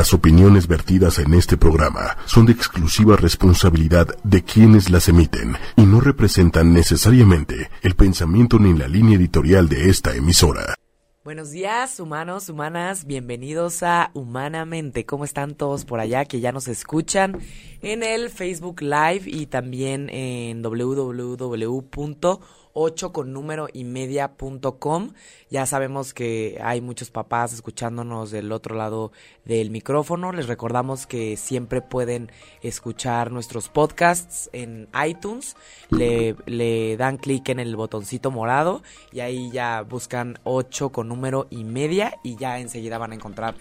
Las opiniones vertidas en este programa son de exclusiva responsabilidad de quienes las emiten y no representan necesariamente el pensamiento ni la línea editorial de esta emisora. Buenos días, humanos, humanas, bienvenidos a Humanamente. ¿Cómo están todos por allá que ya nos escuchan en el Facebook Live y también en www 8 con número y media.com. Ya sabemos que hay muchos papás escuchándonos del otro lado del micrófono. Les recordamos que siempre pueden escuchar nuestros podcasts en iTunes. Le, le dan clic en el botoncito morado y ahí ya buscan 8 con número y media y ya enseguida van a encontrar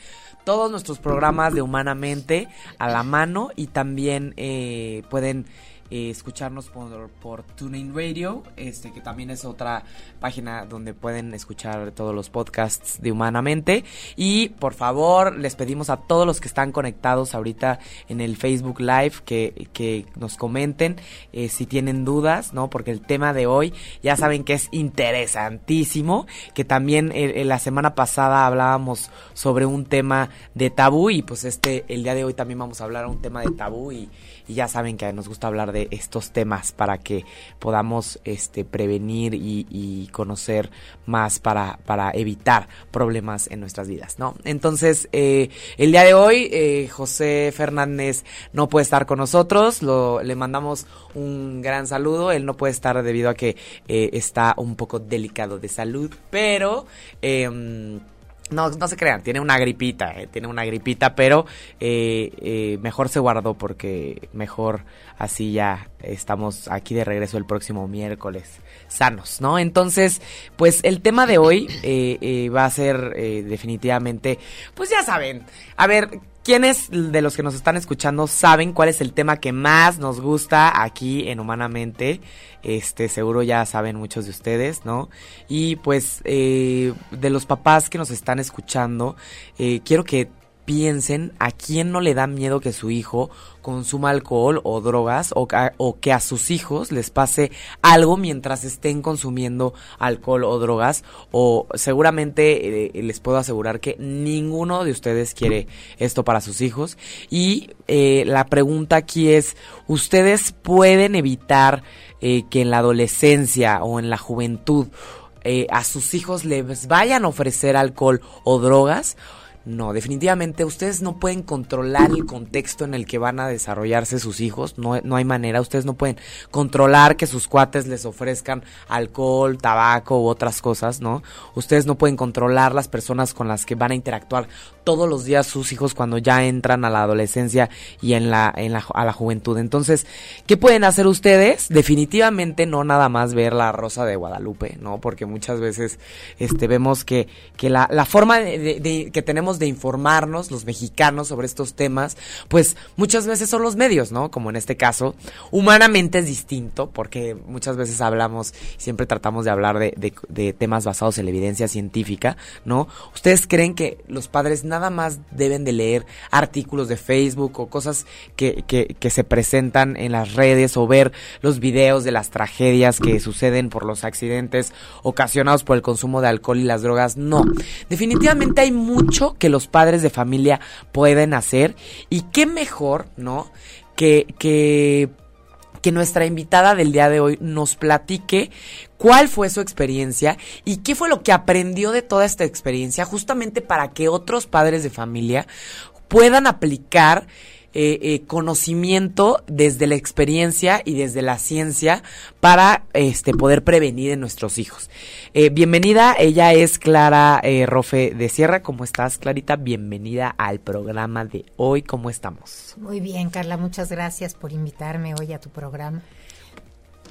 todos nuestros programas de Humanamente a la mano y también eh, pueden eh, escucharnos por, por TuneIn Radio, este que también es otra página donde pueden escuchar todos los podcasts de Humanamente. Y por favor, les pedimos a todos los que están conectados ahorita en el Facebook Live que, que nos comenten eh, si tienen dudas, ¿no? Porque el tema de hoy ya saben que es interesantísimo, que también eh, la semana pasada hablábamos sobre un tema de tabú y pues este, el día de hoy también vamos a hablar un tema de tabú y y ya saben que nos gusta hablar de estos temas para que podamos este, prevenir y, conocer más para, para evitar problemas en nuestras vidas, ¿no? Entonces, eh, el día de hoy, eh, José Fernández no puede estar con nosotros, lo, le mandamos un gran saludo, él no puede estar debido a que eh, está un poco delicado de salud, pero... Eh, no, no se crean, tiene una gripita, eh, tiene una gripita, pero eh, eh, mejor se guardó porque mejor así ya estamos aquí de regreso el próximo miércoles sanos, ¿no? Entonces, pues el tema de hoy va a ser definitivamente, pues ya saben, a ver, ¿Quiénes de los que nos están escuchando saben cuál es el tema que más nos gusta aquí en Humanamente? Este, seguro ya saben muchos de ustedes, ¿no? Y pues eh, de los papás que nos están escuchando, eh, quiero que piensen a quién no le da miedo que su hijo consuma alcohol o drogas o, que a sus hijos les pase algo mientras estén consumiendo alcohol o drogas o seguramente eh, les puedo asegurar que ninguno de ustedes quiere esto para sus hijos. Y eh, la pregunta aquí es ustedes pueden evitar eh, que en la adolescencia o en la juventud a sus hijos les vayan a ofrecer alcohol o drogas no, definitivamente ustedes no pueden controlar el contexto en el que van a desarrollarse sus hijos, no, no hay manera, ustedes no pueden controlar que sus cuates les ofrezcan alcohol, tabaco u otras cosas, ¿no? Ustedes no pueden controlar las personas con las que van a interactuar todos los días sus hijos cuando ya entran a la adolescencia y en la, en la, a la juventud. Entonces, ¿qué pueden hacer ustedes? Definitivamente no nada más ver la rosa de Guadalupe, ¿no? Porque muchas veces este, vemos que, que la, la forma de, que tenemos de informarnos los mexicanos sobre estos temas, pues muchas veces son los medios, ¿no? Como en este caso, humanamente es distinto, porque muchas veces hablamos, siempre tratamos de hablar de, de, temas basados en la evidencia científica, ¿no? ¿Ustedes creen que los padres nada nada más deben de leer artículos de Facebook o cosas que, se presentan en las redes o ver los videos de las tragedias que suceden por los accidentes ocasionados por el consumo de alcohol y las drogas. No, definitivamente hay mucho que los padres de familia pueden hacer y qué mejor, ¿no? Que, que que nuestra invitada del día de hoy nos platique cuál fue su experiencia y qué fue lo que aprendió de toda esta experiencia justamente para que otros padres de familia puedan aplicar eh, eh, conocimiento desde la experiencia y desde la ciencia para este poder prevenir en nuestros hijos. Eh, bienvenida, ella es Clara Rofe de Sierra. ¿Cómo estás, Clarita? Bienvenida al programa de hoy. ¿Cómo estamos? Muy bien, Carla. Muchas gracias por invitarme hoy a tu programa.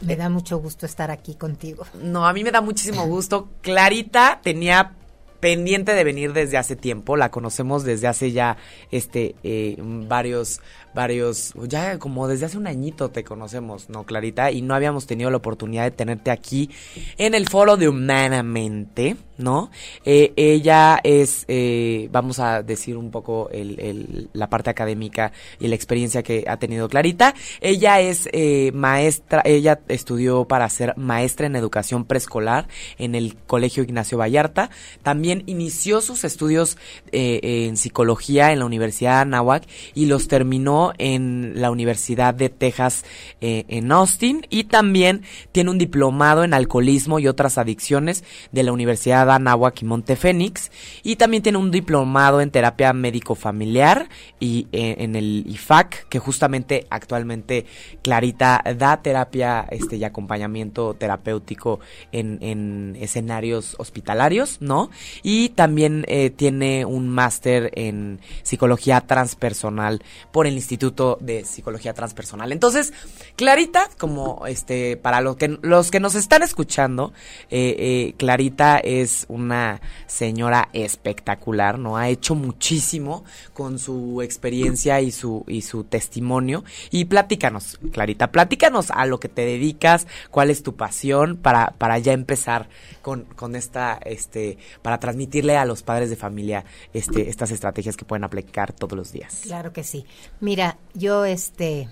Me da mucho gusto estar aquí contigo. No, a mí me da muchísimo gusto. Clarita tenía pendiente de venir desde hace tiempo, la conocemos desde hace ya este eh, varios varios, ya como desde hace un añito te conocemos, ¿no, Clarita? Y no habíamos tenido la oportunidad de tenerte aquí en el foro de Humanamente, ¿no? Eh, ella es, eh, vamos a decir un poco el, la parte académica y la experiencia que ha tenido Clarita. Ella es eh, maestra, ella estudió para ser maestra en educación preescolar en el Colegio Ignacio Vallarta. También inició sus estudios eh, en psicología en la Universidad de Anáhuac y los terminó en la Universidad de Texas eh, en Austin y también tiene un diplomado en alcoholismo y otras adicciones de la Universidad de Anáhuac y Montefénix y también tiene un diplomado en terapia médico familiar y eh, en el IFAC que justamente actualmente Clarita da terapia este y acompañamiento terapéutico en, en escenarios hospitalarios, ¿no? Y también eh, tiene un máster en psicología transpersonal por el Instituto de Psicología Transpersonal. Entonces, Clarita, como este, para los que, los que nos están escuchando, eh, eh, Clarita es una señora espectacular, ¿no? Ha hecho muchísimo con su experiencia y su, y su testimonio. Y platícanos, Clarita, platícanos a lo que te dedicas, cuál es tu pasión para, para ya empezar con, con esta, este, para transmitirle a los padres de familia este, estas estrategias que pueden aplicar todos los días. Claro que sí. Mira, yo este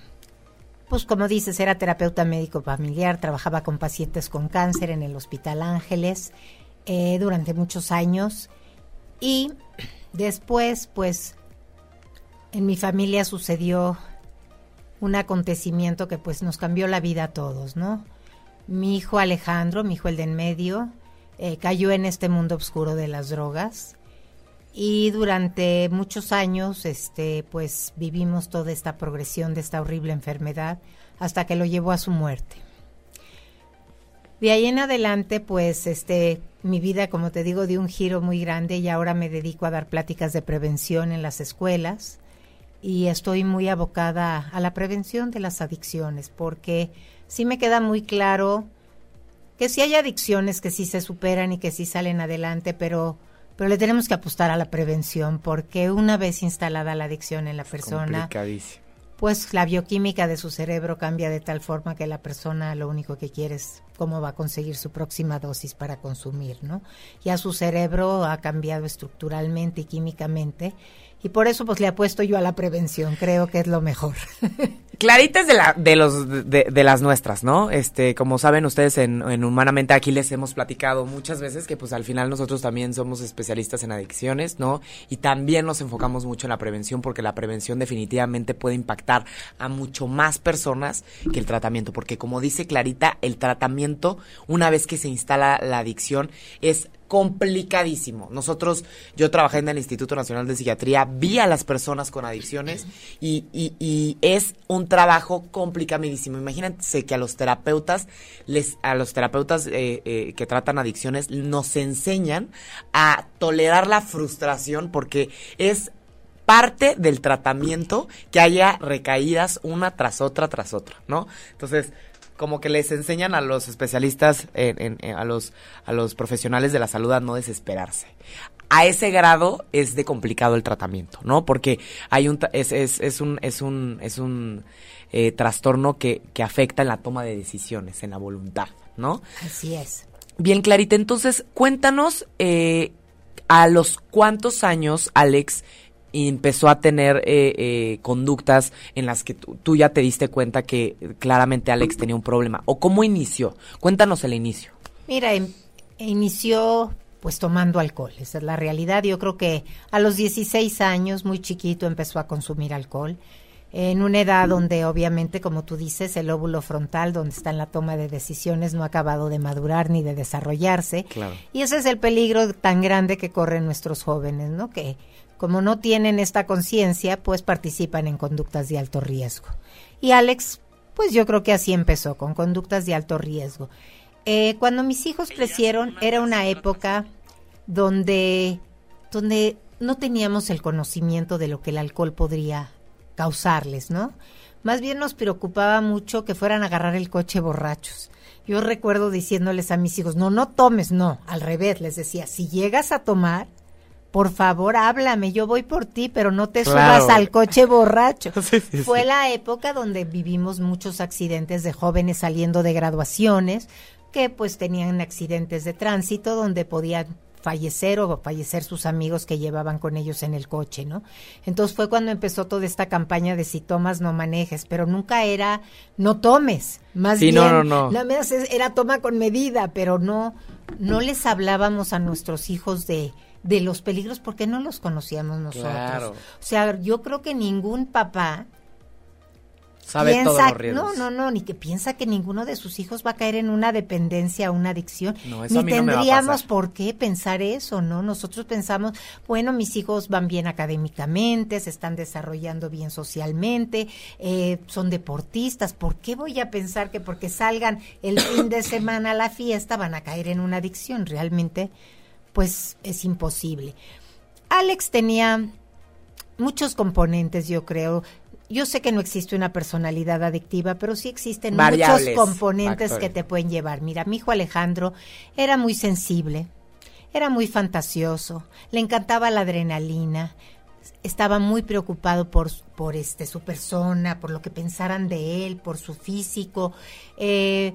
pues como dices, era terapeuta médico familiar, trabajaba con pacientes con cáncer en el Hospital Ángeles eh, durante muchos años y después, pues, en mi familia sucedió un acontecimiento que pues nos cambió la vida a todos, ¿no? Mi hijo Alejandro, mi hijo el de en medio, eh, cayó en este mundo oscuro de las drogas y durante muchos años este pues vivimos toda esta progresión de esta horrible enfermedad hasta que lo llevó a su muerte. De ahí en adelante pues este mi vida como te digo dio un giro muy grande y ahora me dedico a dar pláticas de prevención en las escuelas y estoy muy abocada a la prevención de las adicciones porque sí me queda muy claro que sí hay adicciones que sí se superan y que sí salen adelante, pero pero le tenemos que apostar a la prevención porque una vez instalada la adicción en la persona, pues la bioquímica de su cerebro cambia de tal forma que la persona lo único que quiere es cómo va a conseguir su próxima dosis para consumir, ¿no? Ya su cerebro ha cambiado estructuralmente y químicamente y por eso pues le apuesto yo a la prevención, creo que es lo mejor. Clarita es de, la, de, los, de, las nuestras, ¿no? Este, como saben ustedes en, en, Humanamente aquí les hemos platicado muchas veces que pues al final nosotros también somos especialistas en adicciones, ¿no? Y también nos enfocamos mucho en la prevención porque la prevención definitivamente puede impactar a mucho más personas que el tratamiento, porque como dice Clarita, el tratamiento, una vez que se instala la adicción, es complicadísimo. Nosotros, yo trabajé en el Instituto Nacional de Psiquiatría, vi a las personas con adicciones y, es un trabajo complicadísimo. Imagínense que a los terapeutas, les, a los terapeutas eh, eh, que tratan adicciones, nos enseñan a tolerar la frustración porque es parte del tratamiento que haya recaídas una tras otra tras otra, ¿no? Entonces, como que les enseñan a los especialistas, en, a, los, a los profesionales de la salud a no desesperarse. A ese grado es de complicado el tratamiento, ¿no? Porque hay un, es, es, es un, es un, es un eh, trastorno que, que afecta en la toma de decisiones, en la voluntad, ¿no? Así es. Bien, Clarita, entonces cuéntanos eh, a los cuántos años, Alex, y empezó a tener eh, eh, conductas en las que tú, ya te diste cuenta que claramente Alex tenía un problema? ¿O cómo inició? Cuéntanos el inicio. Mira, em, inició pues tomando alcohol, esa es la realidad. Yo creo que a los 16 años, muy chiquito, empezó a consumir alcohol. En una edad donde obviamente, como tú dices, el óvulo frontal, donde está en la toma de decisiones, no ha acabado de madurar ni de desarrollarse. Y ese es el peligro tan grande que corren nuestros jóvenes, ¿no? Que como no tienen esta conciencia, pues participan en conductas de alto riesgo. Y Alex, pues yo creo que así empezó, con conductas de alto riesgo. Eh, cuando mis hijos crecieron, era una época donde, donde no teníamos el conocimiento de lo que el alcohol podría causarles, ¿no? Más bien nos preocupaba mucho que fueran a agarrar el coche borrachos. Yo recuerdo diciéndoles a mis hijos, no, no tomes, no, al revés, les decía, si llegas a tomar, por favor háblame, yo voy por ti, pero no te subas al coche borracho. Fue la época donde vivimos muchos accidentes de jóvenes saliendo de graduaciones que pues tenían accidentes de tránsito donde podían fallecer o fallecer sus amigos que llevaban con ellos en el coche, ¿no? Entonces fue cuando empezó toda esta campaña de si tomas no manejes, pero nunca era no tomes, más bien no, no, no. era toma con medida, pero no no les hablábamos a nuestros hijos de de los peligros porque no los conocíamos nosotros. Claro. O sea, yo creo que ningún papá Sabe piensa, todos los riesgos. no, no, no, ni que piensa que ninguno de sus hijos va a caer en una dependencia, una adicción. No, eso ni a mí no me va a tendríamos por qué pensar eso, ¿no? Nosotros pensamos, bueno, mis hijos van bien académicamente, se están desarrollando bien socialmente, eh, son deportistas. ¿Por qué voy a pensar que porque salgan el fin de semana a la fiesta van a caer en una adicción? Realmente, pues es imposible. Alex tenía muchos componentes, yo creo. Yo sé que no existe una personalidad adictiva, pero sí existen Variables, muchos componentes factores. que te pueden llevar. Mira, mi hijo Alejandro era muy sensible, era muy fantasioso, le encantaba la adrenalina, estaba muy preocupado por, por este, su persona, por lo que pensaran de él, por su físico. Eh,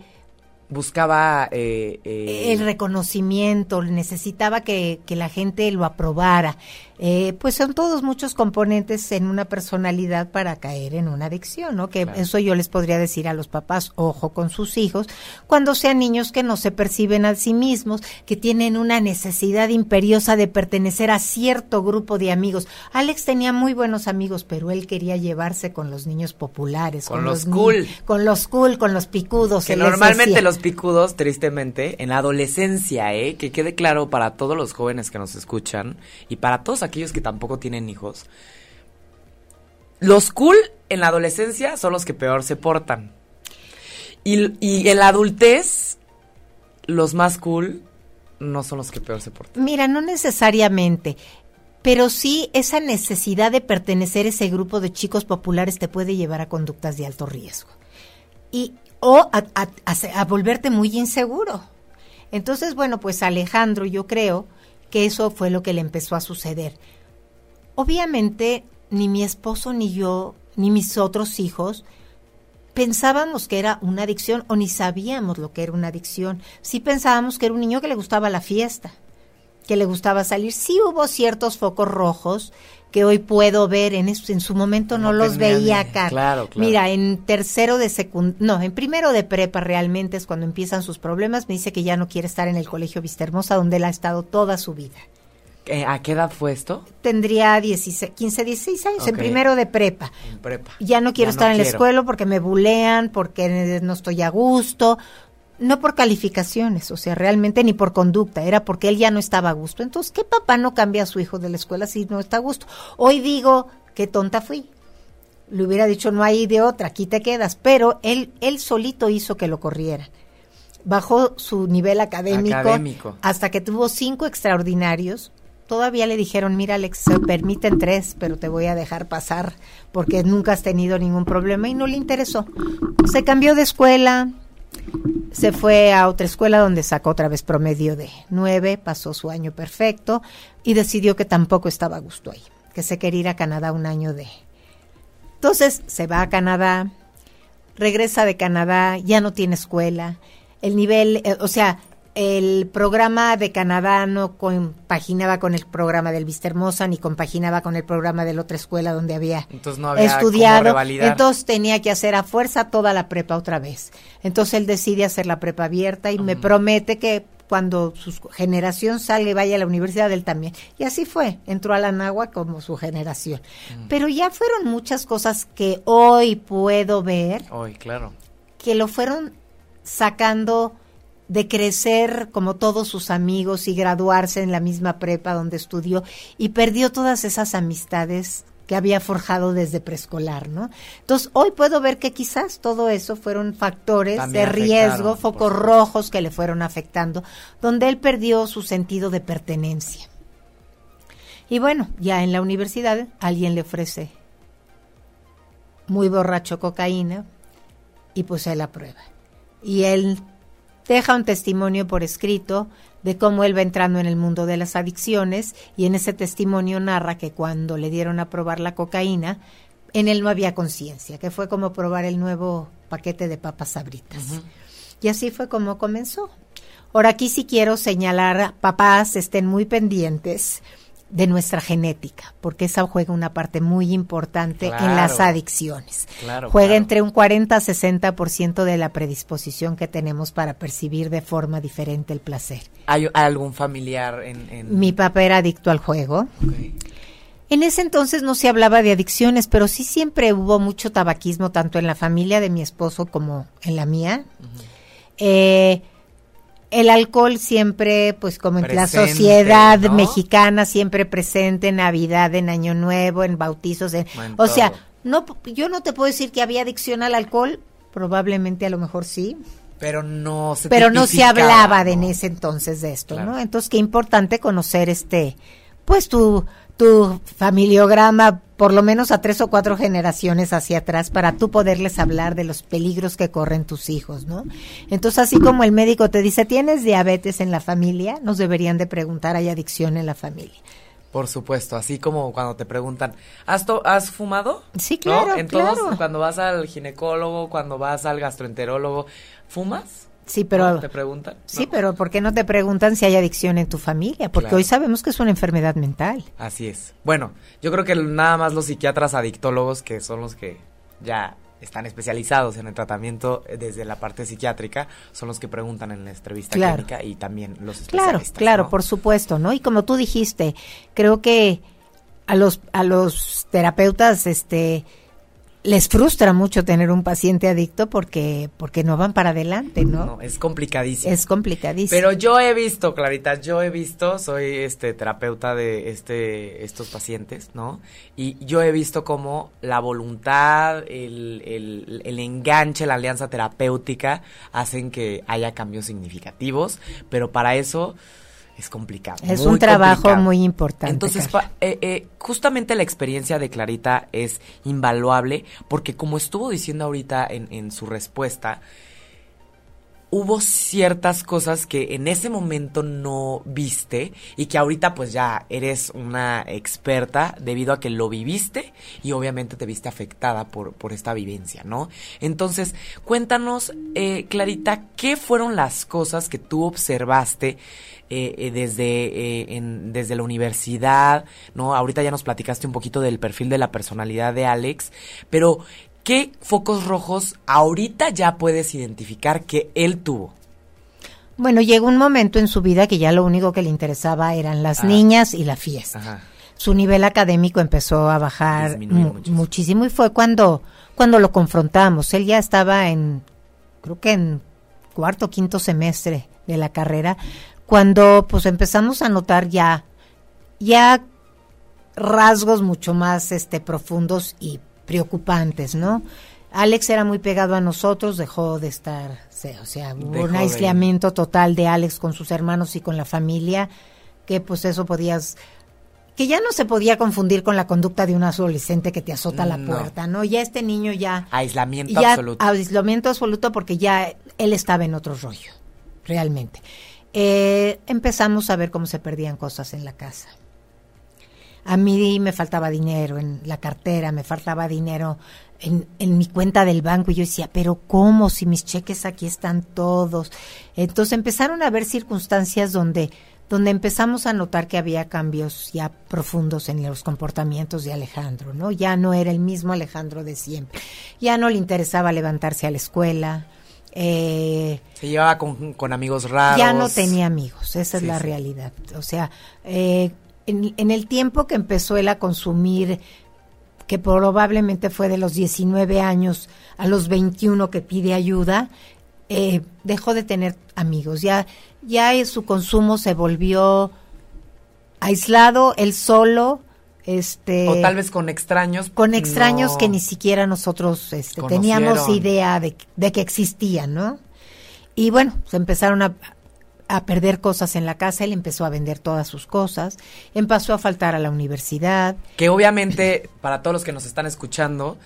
Buscaba eh, eh, el reconocimiento, necesitaba que, que la gente lo aprobara. Eh, pues son todos muchos componentes en una personalidad para caer en una adicción, ¿no? Que Claro. eso yo les podría decir a los papás, ojo con sus hijos, cuando sean niños que no se perciben a sí mismos, que tienen una necesidad imperiosa de pertenecer a cierto grupo de amigos. Alex tenía muy buenos amigos, pero él quería llevarse con los niños populares, Con los cool. con los cool, con los picudos. que normalmente los picudos, tristemente, en la adolescencia, ¿eh? que quede claro para todos los jóvenes que nos escuchan y para todos aquellos que tampoco tienen hijos, los cool en la adolescencia son los que peor se portan. Y, y en la adultez, los más cool no son los que peor se portan. Mira, no necesariamente, pero sí esa necesidad de pertenecer a ese grupo de chicos populares te puede llevar a conductas de alto riesgo. Y, o a, a- a volverte muy inseguro. Entonces, bueno, pues Alejandro, yo creo que eso fue lo que le empezó a suceder. Obviamente, ni mi esposo, ni yo, ni mis otros hijos pensábamos que era una adicción o ni sabíamos lo que era una adicción. Sí pensábamos que era un niño que le gustaba la fiesta, que le gustaba salir. Sí hubo ciertos focos rojos que hoy puedo ver, en, es- en su momento no, No los tenía veía acá. claro, claro. Mira, en tercero de secund no, en primero de prepa realmente es cuando empiezan sus problemas. Me dice que ya no quiere estar en el colegio Vistahermosa, donde él ha estado toda su vida. ¿A qué edad fue esto? Tendría 16, 15, 16 años, en primero de prepa En prepa. ya no quiero Ya estar en la escuela porque me bulean, porque no estoy a gusto, no por calificaciones, o sea, realmente ni por conducta, era porque él ya no estaba a gusto. Entonces, ¿qué papá no cambia a su hijo de la escuela si no está a gusto? Hoy digo, qué tonta fui. Le hubiera dicho, no hay de otra, aquí te quedas, pero él, él solito hizo que lo corrieran. Bajó su nivel académico, Académico. hasta que tuvo cinco extraordinarios. Todavía le dijeron, mira Alex, se permiten tres, pero te voy a dejar pasar porque nunca has tenido ningún problema y no le interesó. Se cambió de escuela, se fue a otra escuela donde sacó otra vez promedio de nueve, pasó su año perfecto y decidió que tampoco estaba a gusto ahí, que se quería ir a Canadá un año de... Entonces se va a Canadá, regresa de Canadá, ya no tiene escuela, el nivel, eh, o sea, el programa de Canadá no compaginaba con el programa del Vista Hermosa ni compaginaba con el programa de la otra escuela donde había Entonces no había cómo estudiado. Entonces tenía que hacer a fuerza toda la prepa otra vez. Entonces él decide hacer la prepa abierta y me promete que cuando su generación salga y vaya a la universidad, él también. Y así fue, entró a la Nagua como su generación. Mm. Pero ya fueron muchas cosas que hoy puedo ver Hoy, claro. que lo fueron sacando de crecer como todos sus amigos y graduarse en la misma prepa donde estudió y perdió todas esas amistades que había forjado desde preescolar, ¿no? Entonces, hoy puedo ver que quizás todo eso fueron factores También de riesgo, focos rojos que le fueron afectando, donde él perdió su sentido de pertenencia. Y bueno, ya en la universidad alguien le ofrece muy borracho cocaína y pues él aprueba. Y él deja un testimonio por escrito de cómo él va entrando en el mundo de las adicciones y en ese testimonio narra que cuando le dieron a probar la cocaína, en él no había conciencia, que fue como probar el nuevo paquete de papas sabritas. Y así fue como comenzó. Ahora aquí sí quiero señalar, papás, estén muy pendientes de nuestra genética, porque esa juega una parte muy importante en las adicciones. Claro, juega claro. entre un 40 a 60% de la predisposición que tenemos para percibir de forma diferente el placer. ¿Hay algún familiar en...? en- Mi papá era adicto al juego. En ese entonces no se hablaba de adicciones, pero sí siempre hubo mucho tabaquismo, tanto en la familia de mi esposo como en la mía. Eh, el alcohol siempre, pues como en la sociedad ¿no? mexicana, siempre presente en Navidad, en Año Nuevo, en bautizos. en- En o sea, no, yo no te puedo decir que había adicción al alcohol, probablemente a lo mejor sí, Pero no se pero no se hablaba de en ese entonces de esto, Claro. ¿no? Entonces qué importante conocer este, pues tu tu familiograma por lo menos a tres o cuatro generaciones hacia atrás para tú poderles hablar de los peligros que corren tus hijos, ¿no? Entonces así como el médico te dice tienes diabetes en la familia, nos deberían de preguntar hay adicción en la familia. Por supuesto, así como cuando te preguntan, ¿has, to- has fumado? Sí, claro, En todos, claro. cuando vas al ginecólogo, cuando vas al gastroenterólogo, ¿fumas? Sí, pero. ¿Te preguntan? sí, No. pero ¿por qué no te preguntan si hay adicción en tu familia? Porque Claro. hoy sabemos que es una enfermedad mental. Así es. Bueno, yo creo que nada más los psiquiatras adictólogos, que son los que ya están especializados en el tratamiento eh, desde la parte psiquiátrica, son los que preguntan en la entrevista Claro. clínica y también los Claro, especialistas. claro, ¿no? por supuesto, ¿no? Y como tú dijiste, creo que a los a los terapeutas este les frustra mucho tener un paciente adicto porque porque no van para adelante, ¿no? No, es complicadísimo. Es complicadísimo. Pero yo he visto, Clarita, yo he visto, soy este terapeuta de este estos pacientes, ¿no? Y yo he visto como la voluntad, el, el, el enganche, la alianza terapéutica hacen que haya cambios significativos, pero para eso es complicado. es un trabajo complicado. muy importante. Entonces, pa- eh, eh, justamente la experiencia de Clarita es invaluable porque como estuvo diciendo ahorita en, en su respuesta, hubo ciertas cosas que en ese momento no viste y que ahorita pues ya eres una experta debido a que lo viviste y obviamente te viste afectada por, por esta vivencia, ¿no? Entonces, cuéntanos, eh, Clarita, ¿qué fueron las cosas que tú observaste eh, eh, desde, eh, en- desde la universidad, ¿no? Ahorita ya nos platicaste un poquito del perfil de la personalidad de Alex, pero ¿qué focos rojos ahorita ya puedes identificar que él tuvo? Bueno, llegó un momento en su vida que ya lo único que le interesaba eran las niñas y la fiesta. Ajá. su nivel académico empezó a bajar mu- muchísimo. muchísimo y fue cuando cuando lo confrontamos. Él ya estaba en creo que en cuarto quinto semestre de la carrera cuando pues empezamos a notar ya ya rasgos mucho más este profundos y preocupantes, ¿no? Alex era muy pegado a nosotros, dejó de estar, o sea, hubo un aislamiento total de Alex con sus hermanos y con la familia, que pues eso podías que ya no se podía confundir con la conducta de un adolescente que te azota la puerta, ¿no? Ya este niño ya Aislamiento ya absoluto. aislamiento absoluto porque ya él estaba en otro rollo, realmente. Eh, empezamos a ver cómo se perdían cosas en la casa. A mí me faltaba dinero en la cartera, me faltaba dinero en, en mi cuenta del banco y yo decía, pero ¿cómo? Si mis cheques aquí están todos. Entonces empezaron a haber circunstancias donde, donde empezamos a notar que había cambios ya profundos en los comportamientos de Alejandro, ¿no? Ya no era el mismo Alejandro de siempre. Ya no le interesaba levantarse a la escuela. Eh, Se llevaba con, con amigos raros. ya no tenía amigos, esa es la sí. realidad. O sea, eh, en, en el tiempo que empezó él a consumir, que probablemente fue de los 19 años a los 21 que pide ayuda, eh, dejó de tener amigos. Ya, ya su consumo se volvió aislado, él solo, este O tal vez con extraños. con extraños no- que ni siquiera nosotros este, teníamos idea de, de que existían, ¿no? Y bueno, se empezaron a, a perder cosas en la casa, él empezó a vender todas sus cosas, empezó a faltar a la universidad, Que obviamente, para todos los que nos están escuchando,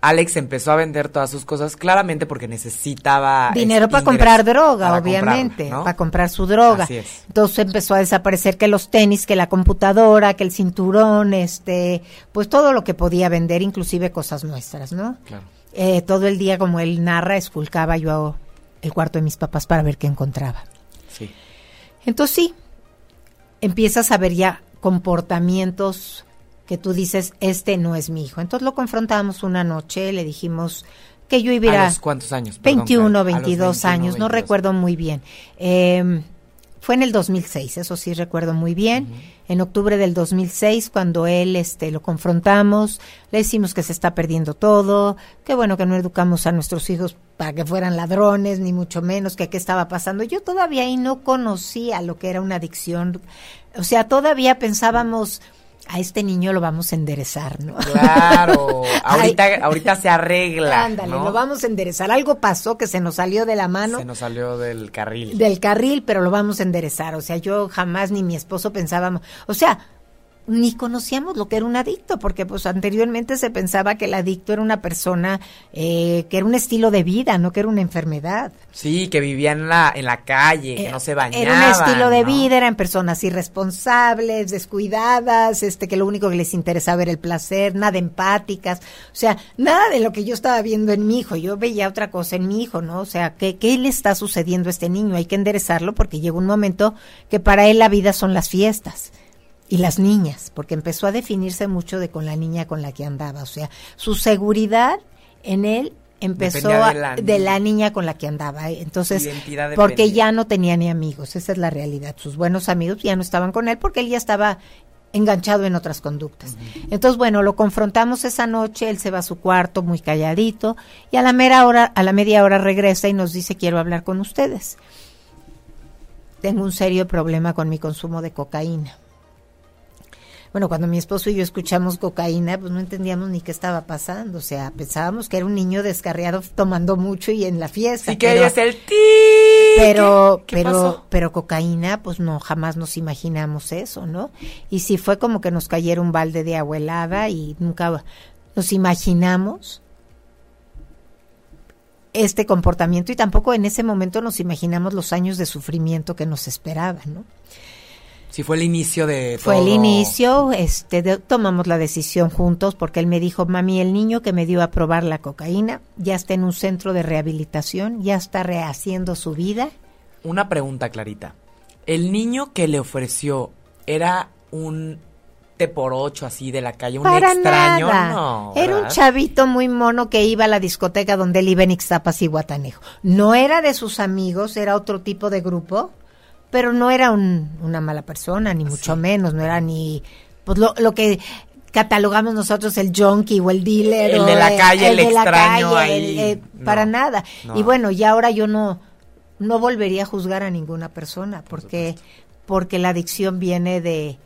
Alex empezó a vender todas sus cosas claramente porque necesitaba dinero es- para comprar droga, para obviamente, para comprar su droga. Así es. Entonces empezó a desaparecer que los tenis, que la computadora, que el cinturón, este, pues todo lo que podía vender, inclusive cosas nuestras, ¿no? Claro. Eh, todo el día, como él narra, esculcaba yo el cuarto de mis papás para ver qué encontraba. Sí. Entonces sí, empiezas a ver ya comportamientos que tú dices, este no es mi hijo. Entonces lo confrontamos una noche, le dijimos que yo iba a... los cuántos años? 21, 22 años, no recuerdo muy bien. Eh, fue en el 2006, eso sí recuerdo muy bien. En octubre del 2006, cuando él este, lo confrontamos, le decimos que se está perdiendo todo, que bueno que no educamos a nuestros hijos para que fueran ladrones, ni mucho menos, que qué estaba pasando. Yo todavía ahí no conocía lo que era una adicción. O sea, todavía pensábamos a este niño lo vamos a enderezar, ¿no? Claro, ahorita, ahorita se arregla. Ándale, lo vamos a enderezar. Algo pasó que se nos salió de la mano. Se nos salió del carril. Del carril, pero lo vamos a enderezar. O sea, yo jamás ni mi esposo pensábamos. O sea, ni conocíamos lo que era un adicto, porque pues anteriormente se pensaba que el adicto era una persona eh, que era un estilo de vida, no que era una enfermedad. Sí, que vivía en la, en la calle, que no se bañaban. Era un estilo de vida, eran personas irresponsables, descuidadas, este que lo único que les interesaba era el placer, nada empáticas, o sea, nada de lo que yo estaba viendo en mi hijo, yo veía otra cosa en mi hijo, ¿no? O sea, ¿qué, qué le está sucediendo a este niño? Hay que enderezarlo porque llega un momento que para él la vida son las fiestas y las niñas, porque empezó a definirse mucho de con la niña con la que andaba, o sea, su seguridad en él empezó de la, niña. con la que andaba, entonces porque ya no tenía ni amigos, esa es la realidad, sus buenos amigos ya no estaban con él porque él ya estaba enganchado en otras conductas. Entonces, bueno, lo confrontamos esa noche, él se va a su cuarto muy calladito y a la mera hora, a la media hora regresa y nos dice, "Quiero hablar con ustedes." Tengo un serio problema con mi consumo de cocaína bueno, cuando mi esposo y yo escuchamos cocaína, pues no entendíamos ni qué estaba pasando. O sea, pensábamos que era un niño descarriado tomando mucho y en la fiesta. Sí, que es el ti. Pero, pero, pero cocaína, pues no, jamás nos imaginamos eso, ¿no? Y sí fue como que nos cayera un balde de agua helada y nunca nos imaginamos este comportamiento y tampoco en ese momento nos imaginamos los años de sufrimiento que nos esperaban, ¿no? Sí, fue el inicio de Fue el inicio, este, tomamos la decisión juntos porque él me dijo, mami, el niño que me dio a probar la cocaína ya está en un centro de rehabilitación, ya está rehaciendo su vida. Una pregunta, Clarita. ¿El niño que le ofreció era un te por ocho así de la calle, un extraño? No, era un chavito muy mono que iba a la discoteca donde él iba en Ixtapas y Guatanejo. No era de sus amigos, era otro tipo de grupo pero no era una mala persona, ni mucho menos, no era ni pues lo, lo que catalogamos nosotros el junkie o el dealer el de la calle el, extraño ahí. Eh, para nada. y bueno ya ahora yo no no volvería a juzgar a ninguna persona porque porque la adicción viene de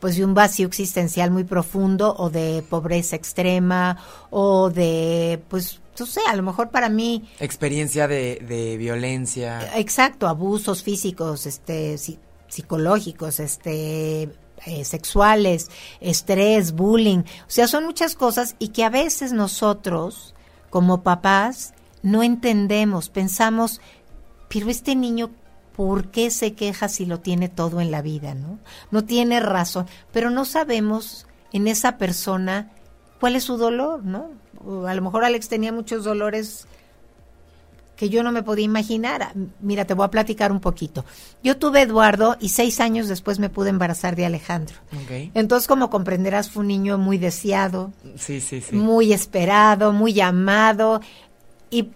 pues de un vacío existencial muy profundo o de pobreza extrema o de pues no sé, a lo mejor para mí... Experiencia de, violencia. Exacto, abusos físicos, este, psicológicos, este, eh, sexuales, estrés, bullying. O sea, son muchas cosas y que a veces nosotros, como papás, no entendemos, pensamos, pero este niño, ¿por qué se queja si lo tiene todo en la vida, no? No tiene razón, pero no sabemos en esa persona cuál es su dolor, ¿no? A lo mejor Alex tenía muchos dolores que yo no me podía imaginar. Mira, te voy a platicar un poquito. Yo tuve Eduardo y seis años después me pude embarazar de Alejandro. Entonces, como comprenderás, fue un niño muy deseado, sí, sí, sí. muy esperado, muy amado y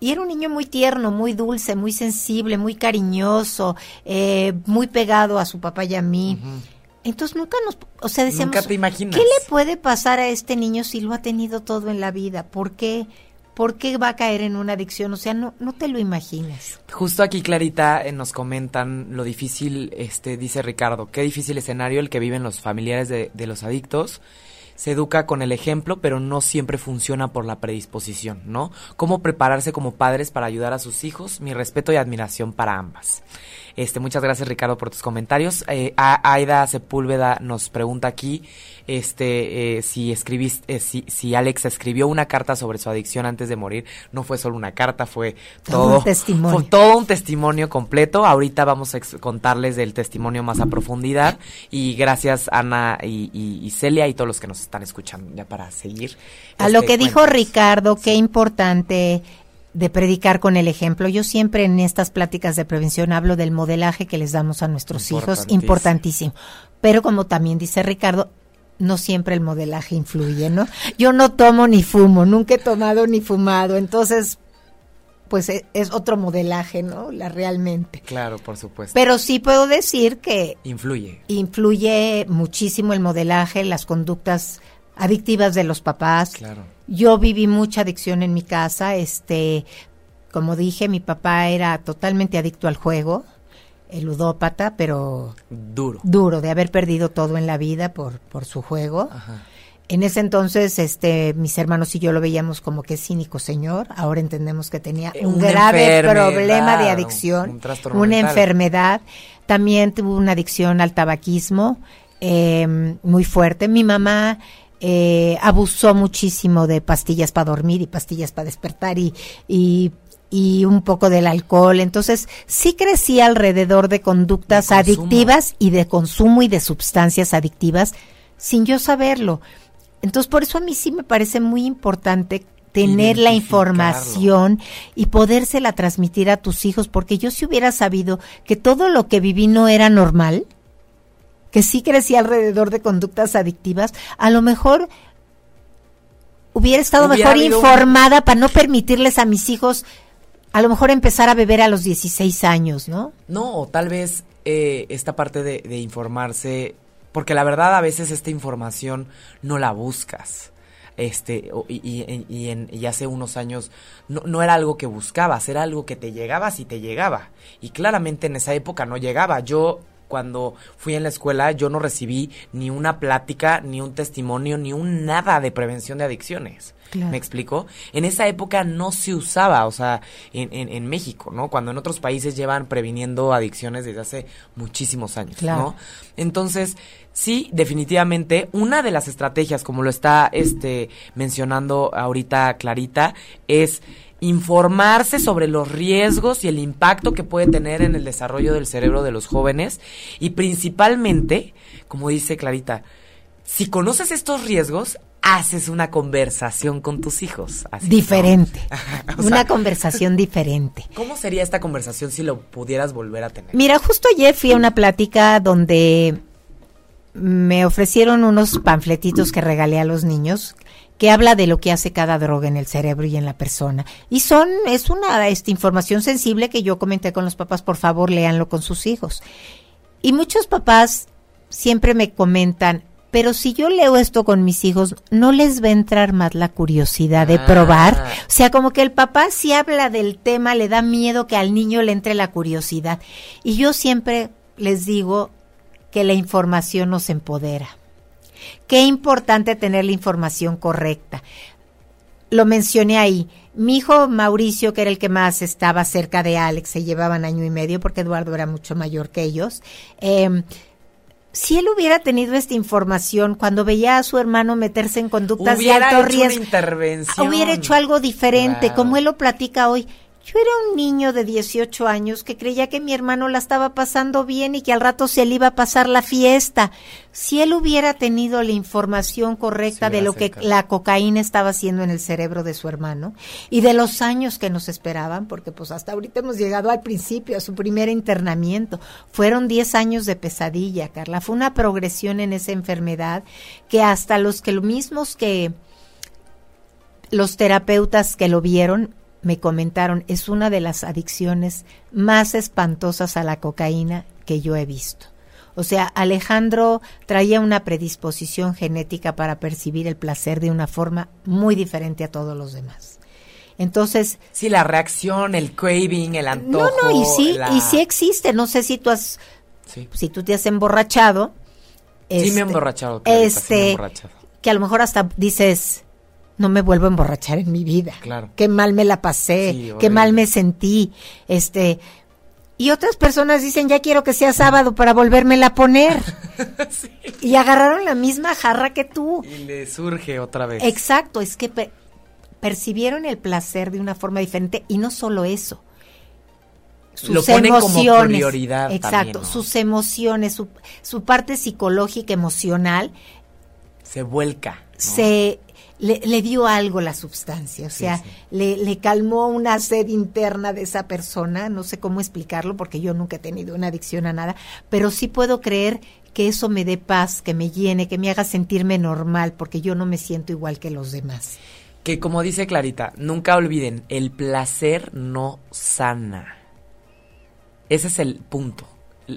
y era un niño muy tierno, muy dulce, muy sensible, muy cariñoso, eh, muy pegado a su papá y a mí. Entonces nunca nos, o sea, decíamos, ¿qué le puede pasar a este niño si lo ha tenido todo en la vida? ¿Por qué? ¿Por qué va a caer en una adicción? O sea, no, no te lo imaginas. Justo aquí, Clarita, eh, nos comentan lo difícil, este, dice Ricardo, qué difícil escenario el que viven los familiares de, de los adictos se educa con el ejemplo, pero no siempre funciona por la predisposición, ¿no? ¿Cómo prepararse como padres para ayudar a sus hijos? Mi respeto y admiración para ambas. Este, muchas gracias Ricardo por tus comentarios. Eh, Aida Sepúlveda nos pregunta aquí, este, eh, si escribiste, eh, si, si Alex escribió una carta sobre su adicción antes de morir. No fue solo una carta, fue todo, un testimonio. todo un testimonio completo. Ahorita vamos a contarles del testimonio más a profundidad. Y gracias Ana y, Celia y todos los que nos están escuchando ya para seguir. A lo este, que dijo Ricardo, qué importante de predicar con el ejemplo. Yo siempre en estas pláticas de prevención hablo del modelaje que les damos a nuestros hijos, importantísimo. Pero como también dice Ricardo, no siempre el modelaje influye, ¿no? Yo no tomo ni fumo, nunca he tomado ni fumado, entonces pues e, es, otro modelaje, ¿no? La realmente. Claro, por supuesto. Pero sí puedo decir que influye. Influye muchísimo el modelaje, las conductas adictivas de los papás. Claro. Yo viví mucha adicción en mi casa, este, como dije, mi papá era totalmente adicto al juego el ludópata, pero duro. Duro, de haber perdido todo en la vida por, por su juego. En ese entonces, este, mis hermanos y yo lo veíamos como que cínico señor. Ahora entendemos que tenía eh, un grave problema de adicción, una enfermedad. También tuvo una adicción al tabaquismo em, muy fuerte. Mi mamá eh, abusó muchísimo de pastillas para dormir y pastillas para despertar y, y y un poco del alcohol. Entonces, sí crecía alrededor de conductas adictivas y de consumo y de sustancias adictivas sin yo saberlo. Entonces, por eso a mí sí me parece muy importante tener la información y podérsela transmitir a tus hijos, porque yo si hubiera sabido que todo lo que viví no era normal, que sí crecía alrededor de conductas adictivas, a lo mejor hubiera estado mejor informada para no permitirles a mis hijos a lo mejor empezar a beber a los 16 años, ¿no? No, o tal vez eh, esta parte de, informarse, porque la verdad a veces esta información no la buscas. Este, y, y, hace unos años no, no, era algo que buscabas, era algo que te llegabas y te llegaba. Y claramente en esa época no llegaba. Yo cuando fui en la escuela yo no recibí ni una plática, ni un testimonio, ni un nada de prevención de adicciones. ¿Me explico? En esa época no se usaba, o sea, en, en, México, ¿no? Cuando en otros países llevan previniendo adicciones desde hace muchísimos años, ¿no? Entonces, sí, definitivamente, una de las estrategias, como lo está este, mencionando ahorita Clarita, es informarse sobre los riesgos y el impacto que puede tener en el desarrollo del cerebro de los jóvenes y principalmente, como dice Clarita, si conoces estos riesgos, haces una conversación con tus hijos. diferente. una conversación diferente. ¿Cómo sería esta conversación si lo pudieras volver a tener? Mira, justo ayer fui a una plática donde me ofrecieron unos panfletitos que regalé a los niños que habla de lo que hace cada droga en el cerebro y en la persona. Y son, es una esta información sensible que yo comenté con los papás, por favor, léanlo con sus hijos. Y muchos papás siempre me comentan, pero si yo leo esto con mis hijos, ¿no les va a entrar más la curiosidad de ah. probar? O sea, como que el papá si habla del tema le da miedo que al niño le entre la curiosidad. Y yo siempre les digo que la información nos empodera. Qué importante tener la información correcta. Lo mencioné ahí. Mi hijo Mauricio, que era el que más estaba cerca de Alex, se llevaban año y medio porque Eduardo era mucho mayor que ellos. Em, si él hubiera tenido esta información cuando veía a su hermano meterse en conductas de alto riesgo, hubiera hecho algo diferente, como él lo platica hoy. Yo era un niño de 18 años que creía que mi hermano la estaba pasando bien y que al rato se le iba a pasar la fiesta. Si él hubiera tenido la información correcta de lo que la cocaína estaba haciendo en el cerebro de su hermano y de los años que nos esperaban, porque pues hasta ahorita hemos llegado al principio, a su primer internamiento. Fueron 10 años de pesadilla, Carla. Fue una progresión en esa enfermedad que hasta los que lo mismos que los terapeutas que lo vieron me comentaron, es una de las adicciones más espantosas a la cocaína que yo he visto. O sea, Alejandro traía una predisposición genética para percibir el placer de una forma muy diferente a todos los demás. Entonces, sí, la reacción, el craving, el antojo. No, no, y sí, y sí existe. No sé si tú has, si tú te has emborrachado. sí, me he este, emborrachado. Este, que a lo mejor hasta dices, no me vuelvo a emborrachar en mi vida. Claro. Qué mal me la pasé, qué mal me sentí. Este, y otras personas dicen, ya quiero que sea sábado para volvérmela a poner. Y agarraron la misma jarra que tú. Y le surge otra vez. Exacto, es que percibieron el placer de una forma diferente y no solo eso. Sus Lo ponen emociones, como prioridad. Exacto, sus emociones, su, su parte psicológica, emocional, Se vuelca. Se le, dio algo la sustancia, o sea, Le, le, calmó una sed interna de esa persona, no sé cómo explicarlo porque yo nunca he tenido una adicción a nada, pero sí puedo creer que eso me dé paz, que me llene, que me haga sentirme normal, porque yo no me siento igual que los demás. Que como dice Clarita, nunca olviden, el placer no sana. Ese es el punto.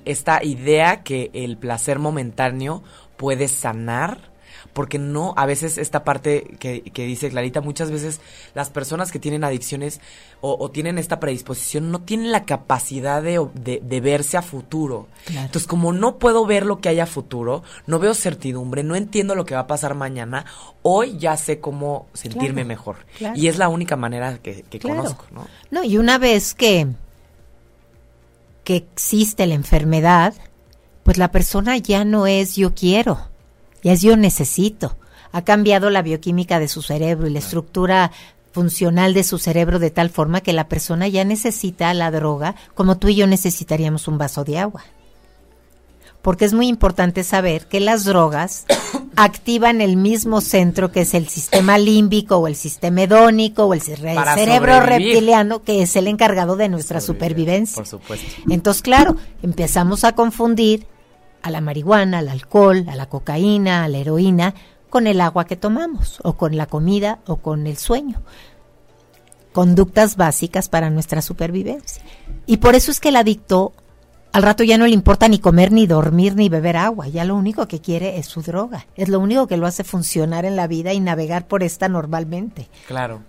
Esta idea que el placer momentáneo puede sanar porque no, a veces esta parte que, que dice Clarita, muchas veces las personas que tienen adicciones o, tienen esta predisposición no tienen la capacidad de, de, verse a futuro. Entonces, como no puedo ver lo que hay a futuro, no veo certidumbre, no entiendo lo que va a pasar mañana, hoy ya sé cómo sentirme mejor. Y es la única manera que, que conozco, ¿no? No, y una vez que, que existe la enfermedad, pues la persona ya no es yo quiero ya es yo necesito. Ha cambiado la bioquímica de su cerebro y la estructura funcional de su cerebro de tal forma que la persona ya necesita la droga como tú y yo necesitaríamos un vaso de agua. Porque es muy importante saber que las drogas activan el mismo centro que es el sistema límbico o el sistema hedónico o el cerebro reptiliano que es el encargado de nuestra supervivencia. Por supuesto. Entonces, claro, empezamos a confundir a la marihuana, al alcohol, a la cocaína, a la heroína, con el agua que tomamos, o con la comida, o con el sueño. Conductas básicas para nuestra supervivencia. Y por eso es que el adicto al rato ya no le importa ni comer, ni dormir, ni beber agua. Ya lo único que quiere es su droga. Es lo único que lo hace funcionar en la vida y navegar por esta normalmente. Claro.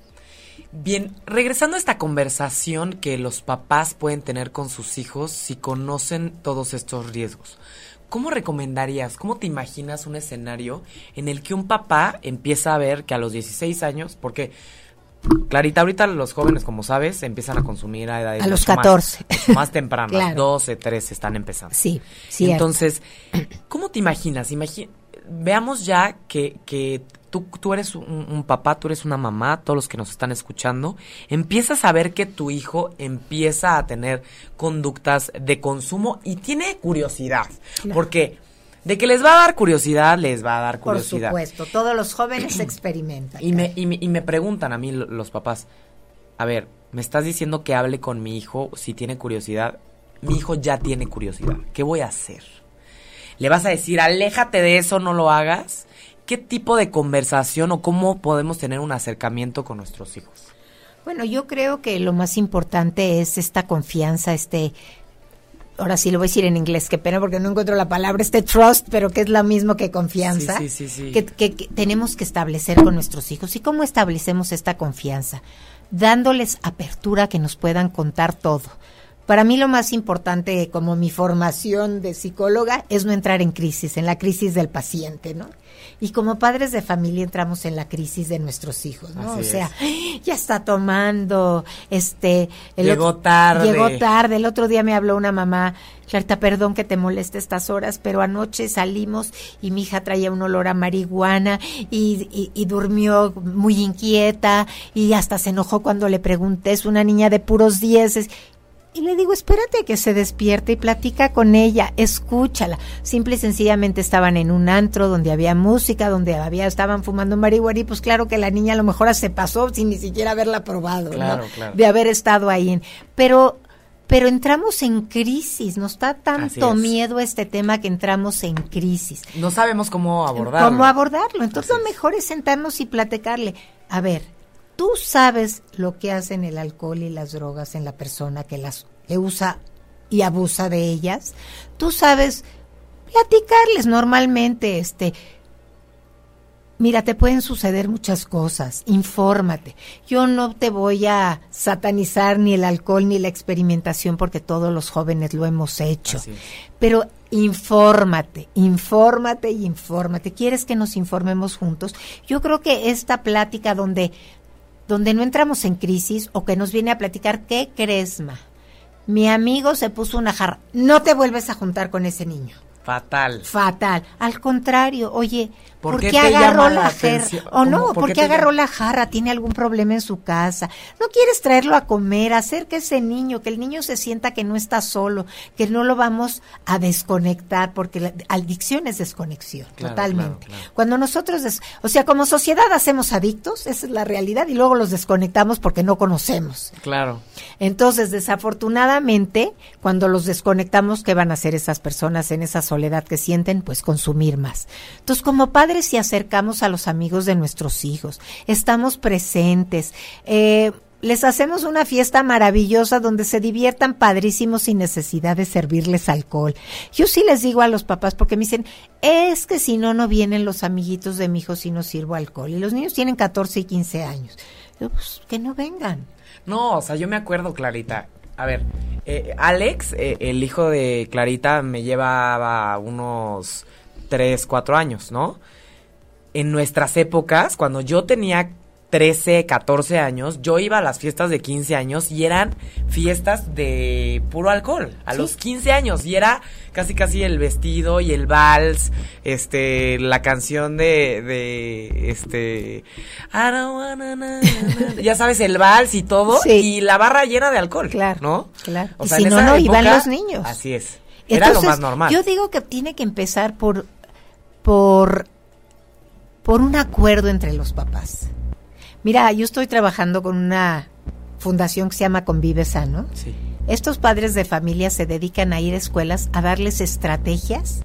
Bien, regresando a esta conversación que los papás pueden tener con sus hijos si conocen todos estos riesgos. ¿Cómo recomendarías, cómo te imaginas un escenario en el que un papá empieza a ver que a los 16 años, porque Clarita, ahorita los jóvenes, como sabes, empiezan a consumir a edades a los 14. Más, tempranas, 12, 13 están empezando. Sí, sí. Entonces, ¿cómo te imaginas? veamos ya que, que tú, tú eres un, papá, tú eres una mamá, todos los que nos están escuchando, empiezas a ver que tu hijo empieza a tener conductas de consumo y tiene curiosidad. Porque de que les va a dar curiosidad, les va a dar curiosidad. Por supuesto, todos los jóvenes experimentan. Y me, y me, y me preguntan a mí los papás, a ver, me estás diciendo que hable con mi hijo si tiene curiosidad. Mi hijo ya tiene curiosidad. ¿Qué voy a hacer? ¿Le vas a decir, aléjate de eso, no lo hagas? ¿Qué tipo de conversación o cómo podemos tener un acercamiento con nuestros hijos? Bueno, yo creo que lo más importante es esta confianza, este, ahora sí lo voy a decir en inglés, qué pena porque no encuentro la palabra, este trust, pero que es lo mismo que confianza, sí, sí, sí, que, que, tenemos que establecer con nuestros hijos. ¿Y cómo establecemos esta confianza? Dándoles apertura que nos puedan contar todo. Para mí lo más importante como mi formación de psicóloga es no entrar en crisis, en la crisis del paciente, ¿no? Y como padres de familia entramos en la crisis de nuestros hijos, ¿no? o sea, ya está tomando, este... llegó tarde. Llegó tarde. El otro día me habló una mamá, Clarta, perdón que te moleste estas horas, pero anoche salimos y mi hija traía un olor a marihuana y, y durmió muy inquieta y hasta se enojó cuando le pregunté, es una niña de puros dieces y le digo, espérate que se despierte y platica con ella, escúchala. Simple y sencillamente estaban en un antro donde había música, donde había, estaban fumando marihuana y pues claro que la niña a lo mejor se pasó sin ni siquiera haberla probado, claro, claro. De haber estado ahí. Pero, pero entramos en crisis, nos da tanto miedo este tema que entramos en crisis. No sabemos cómo abordarlo. Cómo abordarlo. Entonces lo mejor es sentarnos y platicarle. A ver, tú sabes lo que hacen el alcohol y las drogas en la persona que las usa y abusa de ellas, tú sabes platicarles normalmente, este, mira, te pueden suceder muchas cosas, infórmate. Yo no te voy a satanizar ni el alcohol ni la experimentación porque todos los jóvenes lo hemos hecho, pero infórmate, infórmate y infórmate. ¿Quieres que nos informemos juntos? Yo creo que esta plática donde donde no entramos en crisis o que nos viene a platicar, ¿qué crees, ma? Mi amigo se puso una jarra. No te vuelves a juntar con ese niño. Fatal. Fatal. Al contrario, oye, ¿Por, qué, agarró la, jarra? O no, ¿por, qué, agarró la jarra? ¿Tiene algún problema en su casa? ¿No quieres traerlo a comer? Hacer que ese niño, que el niño se sienta que no está solo, que no lo vamos a desconectar, porque la adicción es desconexión, totalmente. Cuando nosotros, o sea, como sociedad hacemos adictos, esa es la realidad, y luego los desconectamos porque no conocemos. Claro. Entonces, desafortunadamente, cuando los desconectamos, ¿qué van a hacer esas personas en esa soledad que sienten? Pues consumir más. Entonces, como padre si acercamos a los amigos de nuestros hijos, estamos presentes, eh, les hacemos una fiesta maravillosa donde se diviertan padrísimos sin necesidad de servirles alcohol. Yo sí les digo a los papás porque me dicen, es que si no, no vienen los amiguitos de mi hijo si no sirvo alcohol. Y los niños tienen 14 y 15 años. pues que no vengan. No, o sea, yo me acuerdo, Clarita. A ver, eh, Alex, eh, el hijo de Clarita, me llevaba unos 3, 4 años, ¿no? En nuestras épocas, cuando yo tenía 13, 14 años, yo iba a las fiestas de 15 años y eran fiestas de puro alcohol, a los 15 años, y era casi casi el vestido y el vals, este, la canción de, de, este, ya sabes, el vals y todo, y la barra llena de alcohol, claro, ¿no? Claro, o sea, si no, no iban los niños. Así es, era lo más normal. Yo digo que tiene que empezar por, por por un acuerdo entre los papás. Mira, yo estoy trabajando con una fundación que se llama Convive Sano. Sí. Estos padres de familia se dedican a ir a escuelas a darles estrategias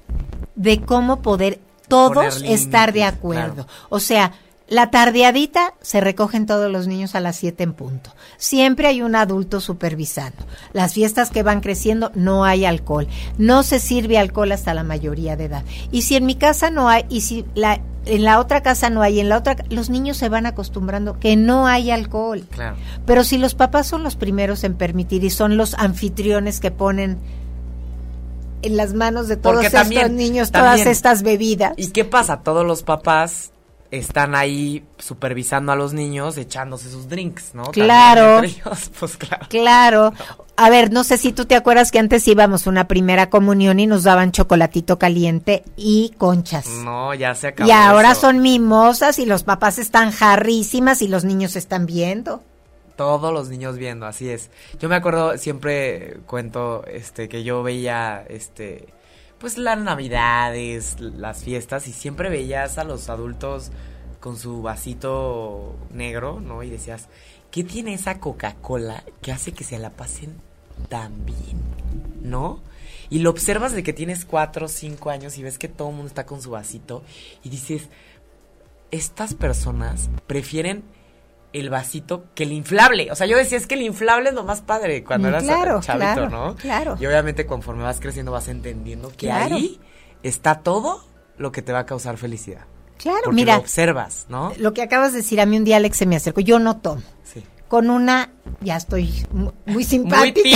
de cómo poder todos estar de acuerdo. O sea, la tardeadita se recogen todos los niños a las 7 en punto. Siempre hay un adulto supervisando. Las fiestas que van creciendo no hay alcohol. No se sirve alcohol hasta la mayoría de edad. Y si en mi casa no hay, y si la, en la otra casa no hay, en la otra, los niños se van acostumbrando que no hay alcohol. Claro. Pero si los papás son los primeros en permitir y son los anfitriones que ponen en las manos de todos estos niños todas estas bebidas. ¿Y qué pasa? Todos los papás están ahí supervisando a los niños, echándose sus drinks, ¿no? Claro. pues claro. Claro. A ver, no sé si tú te acuerdas que antes íbamos a una primera comunión y nos daban chocolatito caliente y conchas. No, ya se acabó. Y ahora son mimosas y los papás están jarrísimas y los niños están viendo. Todos los niños viendo, así es. Yo me acuerdo, siempre cuento, este, que yo veía, este, pues las navidades, las fiestas y siempre veías a los adultos con su vasito negro, ¿no? Y decías, ¿qué tiene esa Coca-Cola que hace que se la pasen tan bien? ¿No? Y lo observas de que tienes cuatro o cinco años y ves que todo el mundo está con su vasito y dices, estas personas prefieren el vasito que el inflable. O sea, yo decía, es que el inflable es lo más padre cuando mm, eras chavito, claro, ¿no? Claro. Y obviamente conforme vas creciendo vas entendiendo que ahí está todo lo que te va a causar felicidad. Claro, Porque mira. Lo observas, ¿no? Lo que acabas de decir, a mí un día Alex se me acercó. Yo no tomo. Sí con una, ya estoy muy simpática,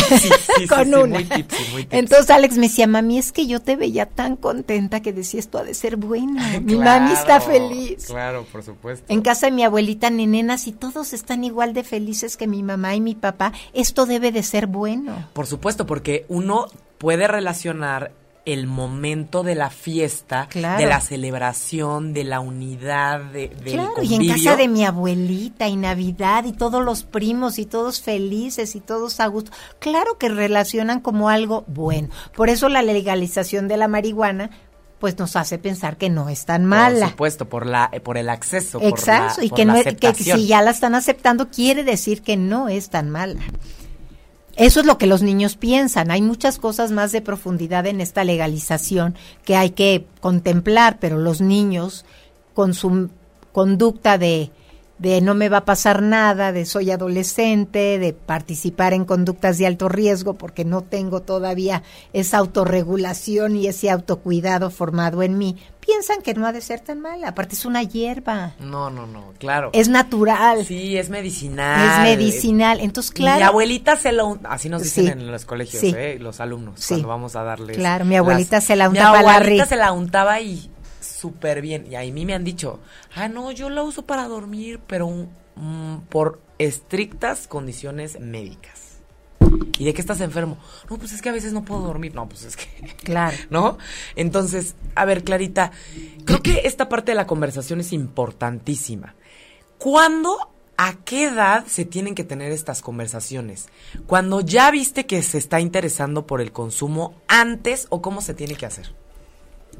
muy con una. Muy tipsy, muy Entonces Alex me decía, mami, es que yo te veía tan contenta que decía esto ha de ser buena. mi mami está feliz. Claro, por supuesto. En casa de mi abuelita, nenenas, y todos están igual de felices que mi mamá y mi papá, esto debe de ser bueno. Por supuesto, porque uno puede relacionar el momento de la fiesta, de la celebración, de la unidad, de, del Claro, y en casa de mi abuelita y Navidad y todos los primos y todos felices y todos a gusto. Claro que relacionan como algo bueno. Por eso la legalización de la marihuana pues nos hace pensar que no es tan mala. Por supuesto, por la por el acceso, Exacto, por y que no que si ya la están aceptando quiere decir que no es tan mala. Eso es lo que los niños piensan. Hay muchas cosas más de profundidad en esta legalización que hay que contemplar, pero los niños con su conducta de de no me va a pasar nada, de soy adolescente, de participar en conductas de alto riesgo porque no tengo todavía esa autorregulación y ese autocuidado formado en mí, piensan que no ha de ser tan mala. Aparte es una hierba. No, no, no, claro. Es natural. Sí, es medicinal. Es medicinal. Entonces, claro. Mi abuelita se lo así nos dicen en los colegios, ¿eh? los alumnos, cuando vamos a darles. Claro, mi abuelita se la untaba. Mi abuelita se la untaba y súper bien. Y a mí me han dicho, ah, no, yo la uso para dormir, pero mm, por estrictas condiciones médicas. ¿Y de qué estás enfermo? No, pues es que a veces no puedo dormir. No, pues es que... Claro. ¿No? Entonces, a ver, Clarita, creo que esta parte de la conversación es importantísima. ¿Cuándo, a qué edad se tienen que tener estas conversaciones? Cuando ya viste que se está interesando por el consumo antes o cómo se tiene que hacer?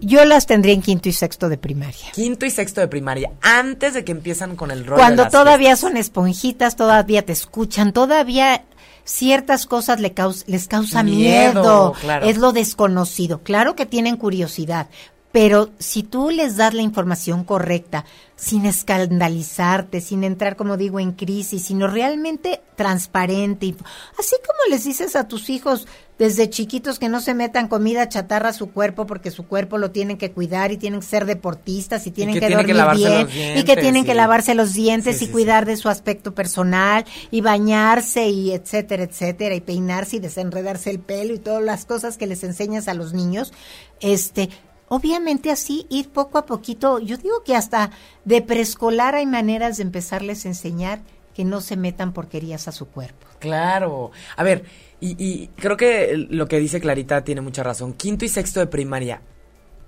Yo las tendría en quinto y sexto de primaria. Quinto y sexto de primaria, antes de que empiezan con el rol. Cuando todavía son esponjitas, todavía te escuchan, todavía ciertas cosas le les causa miedo, es lo desconocido. Claro que tienen curiosidad, pero si tú les das la información correcta, sin escandalizarte, sin entrar, como digo, en crisis, sino realmente transparente, así como les dices a tus hijos desde chiquitos que no se metan comida chatarra a su cuerpo porque su cuerpo lo tienen que cuidar y tienen que ser deportistas y tienen que, dormir bien y que tienen que lavarse los dientes y cuidar de su aspecto personal y bañarse y etcétera, etcétera y peinarse y desenredarse el pelo y todas las cosas que les enseñas a los niños, este obviamente así ir poco a poquito, yo digo que hasta de preescolar hay maneras de empezarles a enseñar que no se metan porquerías a su cuerpo. Claro. A ver, y, y creo que lo que dice Clarita tiene mucha razón. Quinto y sexto de primaria.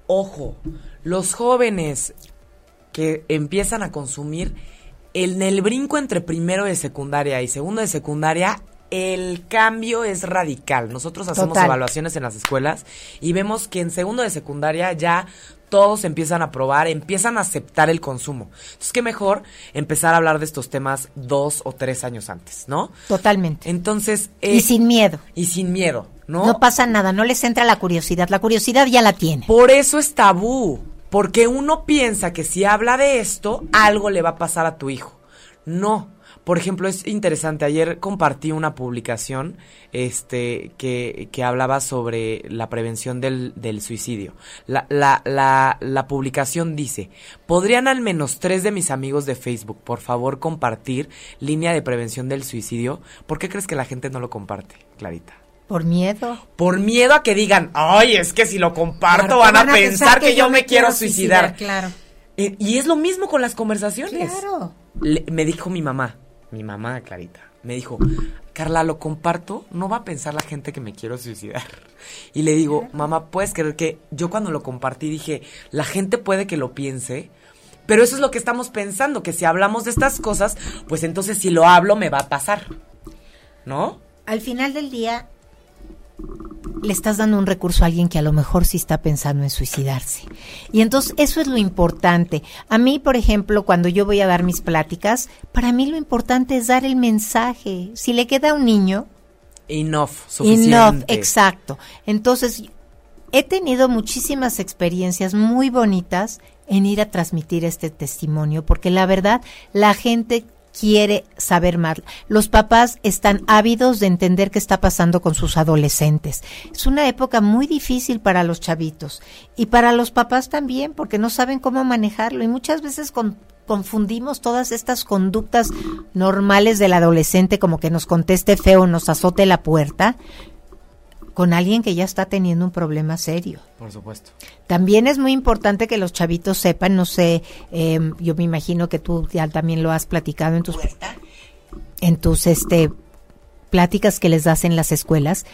Ojo, los jóvenes que empiezan a consumir en el brinco entre primero de secundaria y segundo de secundaria el cambio es radical. Nosotros hacemos evaluaciones en las escuelas y vemos que en segundo de secundaria ya todos empiezan a probar, empiezan a aceptar el consumo. Entonces, qué mejor empezar a hablar de estos temas dos o tres años antes, ¿no? Totalmente. Entonces... y sin miedo. Y sin miedo, ¿no? No pasa nada, no les entra la curiosidad. La curiosidad ya la tiene. Por eso es tabú. Porque uno piensa que si habla de esto, algo le va a pasar a tu hijo. No, por ejemplo, es interesante. Ayer compartí una publicación este, que, que hablaba sobre la prevención del, del suicidio. La, la, la, la, publicación dice, ¿podrían al menos tres de mis amigos de Facebook, por favor, compartir línea de prevención del suicidio? ¿Por qué crees que la gente no lo comparte, Clarita? Por miedo. Por miedo a que digan, ay, es que si lo comparto van, a, pensar, que, yo me quiero suicidar. Claro. Eh, y es lo mismo con las conversaciones. Claro. me dijo mi mamá, mi mamá, Clarita, me dijo, Carla, lo comparto, no va a pensar la gente que me quiero suicidar. Y le digo, mamá, ¿puedes creer que yo cuando lo compartí dije, la gente puede que lo piense? Pero eso es lo que estamos pensando, que si hablamos de estas cosas, pues entonces si lo hablo me va a pasar. ¿No? Al final del día, le estás dando un recurso a alguien que a lo mejor sí está pensando en suicidarse. Y entonces eso es lo importante. A mí, por ejemplo, cuando yo voy a dar mis pláticas, para mí lo importante es dar el mensaje. Si le queda a un niño... Enough, suficiente. Enough, exacto. Entonces, he tenido muchísimas experiencias muy bonitas en ir a transmitir este testimonio, porque la verdad, la gente quiere saber más. Los papás están ávidos de entender qué está pasando con sus adolescentes. Es una época muy difícil para los chavitos y para los papás también porque no saben cómo manejarlo y muchas veces confundimos todas estas conductas normales del adolescente como que nos conteste feo, nos azote la puerta, con alguien que ya está teniendo un problema serio. Por supuesto. También es muy importante que los chavitos sepan, no sé, em, yo me imagino que tú ya también lo has platicado en tus en tus este pláticas que les das en las escuelas,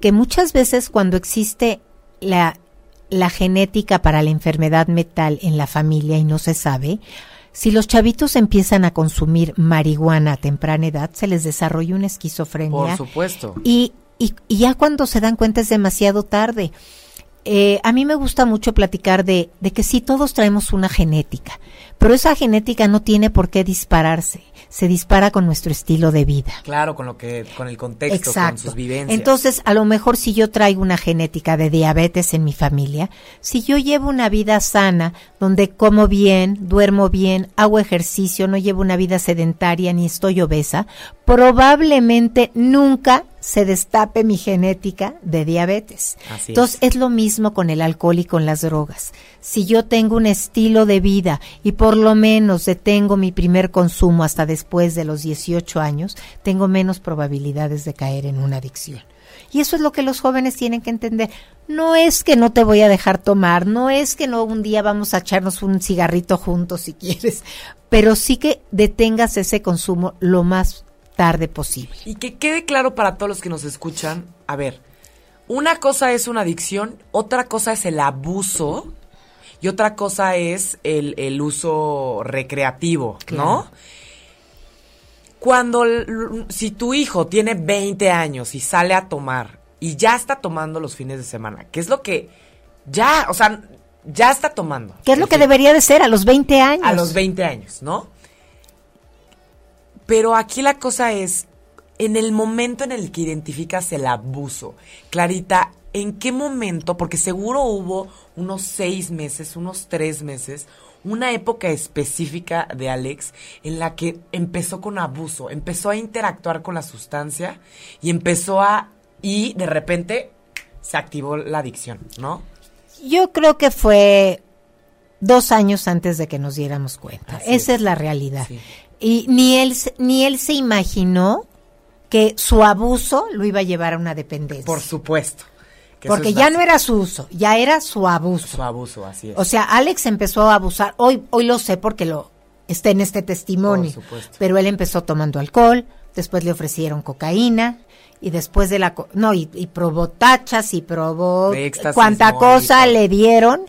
que muchas veces cuando existe la la genética para la enfermedad mental en la familia y no se sabe, si los chavitos empiezan a consumir marihuana a temprana edad, se les desarrolla una esquizofrenia. Por supuesto. Y y, ya cuando se dan cuenta es demasiado tarde. Eh, a mí me gusta mucho platicar de, de que sí, todos traemos una genética, pero esa genética no tiene por qué dispararse se dispara con nuestro estilo de vida. Claro, con lo que, con el contexto, con sus vivencias. Entonces, a lo mejor si yo traigo una genética de diabetes en mi familia, si yo llevo una vida sana, donde como bien, duermo bien, hago ejercicio, no llevo una vida sedentaria ni estoy obesa, probablemente nunca se destape mi genética de diabetes. Entonces es. lo mismo con el alcohol y con las drogas. Si yo tengo un estilo de vida y por lo menos detengo mi primer consumo hasta después de los 18 años, tengo menos probabilidades de caer en una adicción. Y eso es lo que los jóvenes tienen que entender. No es que no te voy a dejar tomar, no es que no un día vamos a echarnos un cigarrito juntos si quieres, pero sí que detengas ese consumo lo más tarde posible. Y que quede claro para todos los que nos escuchan, a ver, una cosa es una adicción, otra cosa es el abuso y otra cosa es el, el uso recreativo, ¿no? Cuando, si tu hijo tiene 20 años y sale a tomar y ya está tomando los fines de semana, ¿qué es lo que ya, o sea, ya está tomando? ¿Qué es lo que fin- debería de ser a los 20 años? a los 20 años, ¿no? Pero aquí la cosa es, en el momento en el que identificas el abuso, Clarita, ¿en qué momento? Porque seguro hubo unos seis meses, unos tres meses, una época específica de Alex en la que empezó con abuso, empezó a interactuar con la sustancia y empezó a... y de repente se activó la adicción, ¿no? Yo creo que fue dos años antes de que nos diéramos cuenta. Así Esa es. es. la realidad. Sí. Y ni él, se- ni él se imaginó que su abuso lo iba a llevar a una dependencia. Por supuesto. Porque es ya no era su uso, ya era su abuso. su abuso, así es. O sea, Alex empezó a abusar. Hoy, hoy lo sé porque lo está en este testimonio. Por supuesto. Pero él empezó tomando alcohol, después le ofrecieron cocaína y después de la no y, y probó tachas y probó cuanta cosa le dieron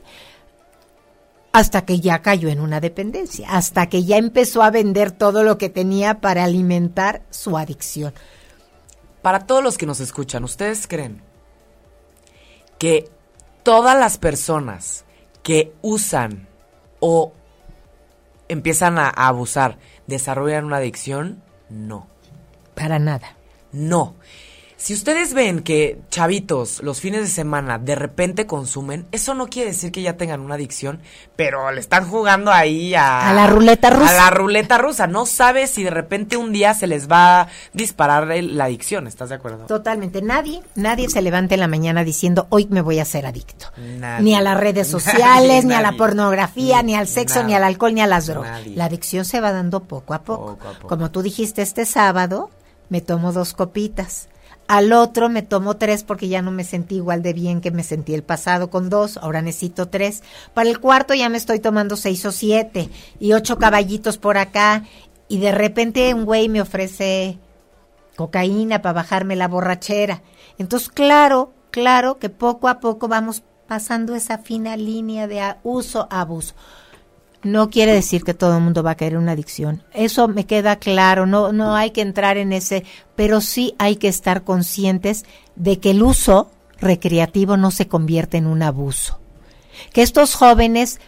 hasta que ya cayó en una dependencia, hasta que ya empezó a vender todo lo que tenía para alimentar su adicción. Para todos los que nos escuchan, ¿ustedes creen que todas las personas que usan o empiezan a, a abusar desarrollan una adicción? No. Para nada. No. Si ustedes ven que chavitos los fines de semana de repente consumen, eso no quiere decir que ya tengan una adicción, pero le están jugando ahí a... A la ruleta rusa. A la ruleta rusa. No sabes si de repente un día se les va a disparar la adicción, ¿estás de acuerdo? Totalmente. Nadie, nadie se levanta en la mañana diciendo hoy me voy a ser adicto. Nadie. Ni a las redes Nadie, sociales, ni a la pornografía, ni, Ni al sexo, nada. ni al alcohol, ni a las drogas. Nadie. La adicción se va dando poco a poco. Poco a poco. Como tú dijiste este sábado, me tomo dos copitas. Al otro me tomo tres porque ya no me sentí igual de bien que me sentí el pasado con dos, ahora necesito tres. Para el cuarto ya me estoy tomando seis o siete y ocho caballitos por acá y de repente un güey me ofrece cocaína para bajarme la borrachera. Entonces, claro, claro que poco a poco vamos pasando esa fina línea de a- uso a abuso. No quiere decir que todo el mundo va a caer en una adicción. Eso me queda claro, no, no hay que entrar en ese, pero sí hay que estar conscientes de que el uso recreativo no se convierte en un abuso. Que estos jóvenes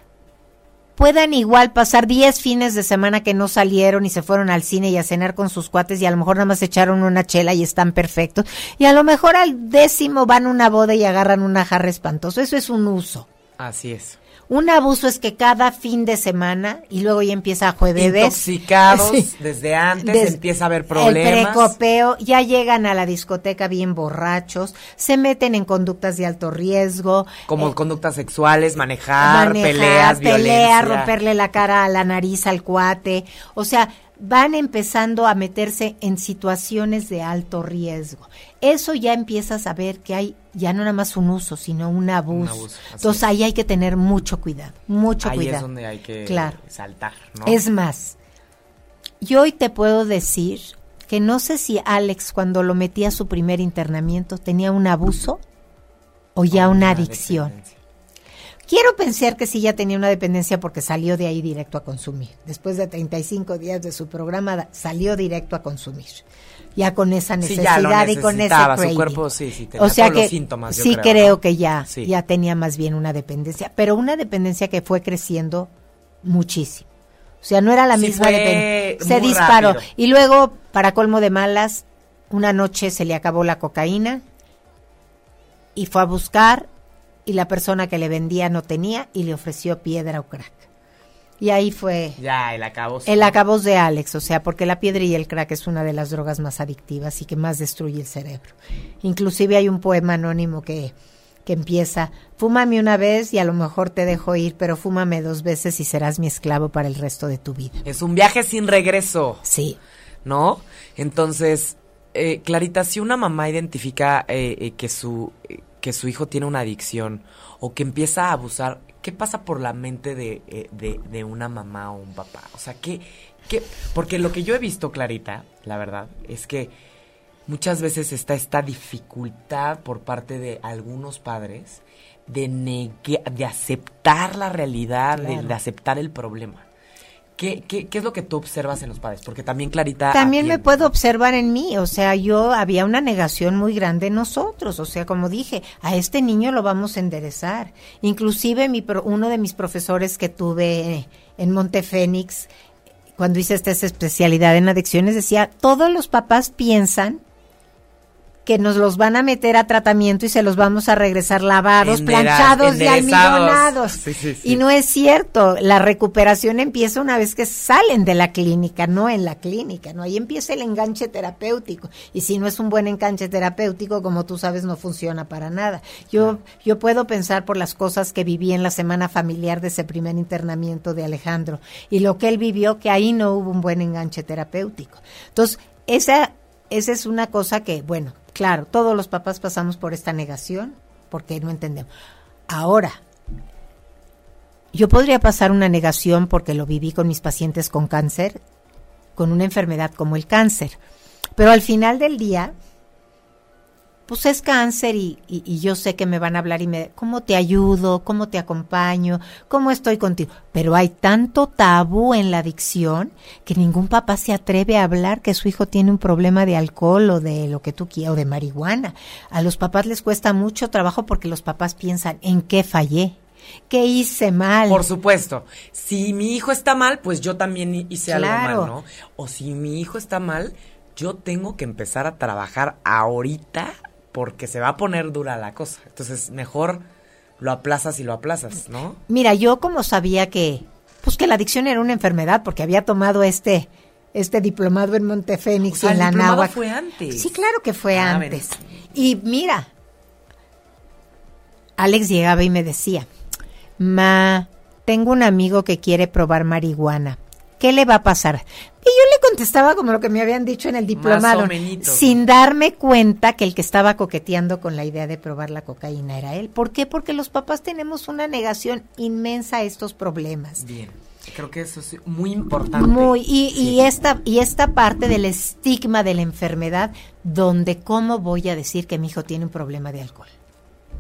puedan igual pasar 10 fines de semana que no salieron y se fueron al cine y a cenar con sus cuates y a lo mejor nada más echaron una chela y están perfectos. Y a lo mejor al décimo van a una boda y agarran una jarra espantoso. Eso es un uso. Así es. Un abuso es que cada fin de semana y luego ya empieza a jueves. Intoxicados Sí. desde antes, Des- empieza a haber El problemas. precopeo, ya llegan a la discoteca bien borrachos, se meten en conductas de alto riesgo. como eh, conductas sexuales, manejar, manejar, peleas, pelea, violencia. romperle la cara a la nariz al cuate. O sea, van empezando a meterse en situaciones de alto riesgo. Eso ya empiezas a ver que hay ya no nada más un uso, sino un abuso. Entonces es. ahí hay que tener mucho cuidado, mucho Ahí cuidado. es donde hay que Claro. saltar, ¿no? Es más, yo hoy te puedo decir que no sé si Alex cuando lo metí a su primer internamiento tenía un abuso o ya una adicción. dependencia. Quiero pensar que sí ya tenía una dependencia porque salió de ahí directo a consumir. Después de 35 días de su programa salió directo a consumir. Ya con esa necesidad y con ese necesitaba, su craving. cuerpo sí, sí, tenía o sea todos los que síntomas, sí creo, creo, ¿no? que ya Sí. ya tenía más bien una dependencia, pero una dependencia que fue creciendo muchísimo. O sea, no era la misma dependencia. Se disparó. rápido. Y luego, para colmo de malas, una noche se le acabó la cocaína y fue a buscar y la persona que le vendía no tenía y le ofreció piedra o crack. Y ahí fue Ya, el acabó. el acabos de Alex, o sea, porque la piedra y el crack es una de las drogas más adictivas y que más destruye el cerebro. Inclusive hay un poema anónimo que, que empieza, fúmame una vez y a lo mejor te dejo ir, pero fúmame dos veces y serás mi esclavo para el resto de tu vida. Es un viaje sin regreso. Sí, ¿no? Entonces, eh, Clarita, si una mamá identifica eh, eh, que su que su hijo tiene una adicción o que empieza a abusar, ¿qué pasa por la mente de, eh, de, de una mamá o un papá? O sea, ¿qué, porque lo que yo he visto, Clarita, la verdad, es que muchas veces está esta dificultad por parte de algunos padres de, de aceptar la realidad, de, aceptar el problema. ¿Qué, ¿Qué, qué, es lo que tú observas en los padres? Porque también Clarita... También me puedo observar en mí, o sea, yo había una negación muy grande en nosotros, o sea, como dije, a este niño lo vamos a enderezar. Inclusive mi, uno de mis profesores que tuve en Montefénix, cuando hice esta especialidad en adicciones, decía, todos los papás piensan que nos los van a meter a tratamiento y se los vamos a regresar lavados, planchados y almidonados. Y no es cierto, la recuperación empieza una vez que salen de la clínica, no en la clínica, ¿no? Ahí empieza el enganche terapéutico. Y si no es un buen enganche terapéutico, como tú sabes, no funciona para nada. Yo, yo puedo pensar por las cosas que viví en la semana familiar de ese primer internamiento de Alejandro y lo que él vivió, que ahí no hubo un buen enganche terapéutico. Entonces, esa, esa es una cosa que, bueno, Claro, todos los papás pasamos por esta negación porque no entendemos. Ahora, yo podría pasar una negación porque lo viví con mis pacientes con cáncer, con una enfermedad como el cáncer. Pero al final del día, pues es cáncer y, y, yo sé que me van a hablar y me, ¿cómo te ayudo? ¿Cómo te acompaño? ¿Cómo estoy contigo? Pero hay tanto tabú en la adicción que ningún papá se atreve a hablar que su hijo tiene un problema de alcohol o de lo que tú quieras o de marihuana. A los papás les cuesta mucho trabajo porque los papás piensan, ¿en qué fallé? ¿Qué hice mal? Por supuesto. Si mi hijo está mal, pues yo también hice algo mal, ¿no? O si mi hijo está mal, yo tengo que empezar a trabajar ahorita porque se va a poner dura la cosa. Entonces, mejor lo aplazas y lo aplazas, ¿no? Mira, yo como sabía que, pues que la adicción era una enfermedad, porque había tomado este, este diplomado en Montefénix y en la diplomado fue antes. Sí, claro que fue ah, antes. Y mira, Alex llegaba y me decía, Ma, tengo un amigo que quiere probar marihuana. ¿Qué le va a pasar? Y yo le contestaba como lo que me habían dicho en el diplomado, sin darme cuenta que el que estaba coqueteando con la idea de probar la cocaína era él. ¿Por qué? Porque los papás tenemos una negación inmensa a estos problemas. Bien. Creo que eso es muy importante. Muy, y, y, esta, y esta parte del estigma de la enfermedad, donde cómo voy a decir que mi hijo tiene un problema de alcohol.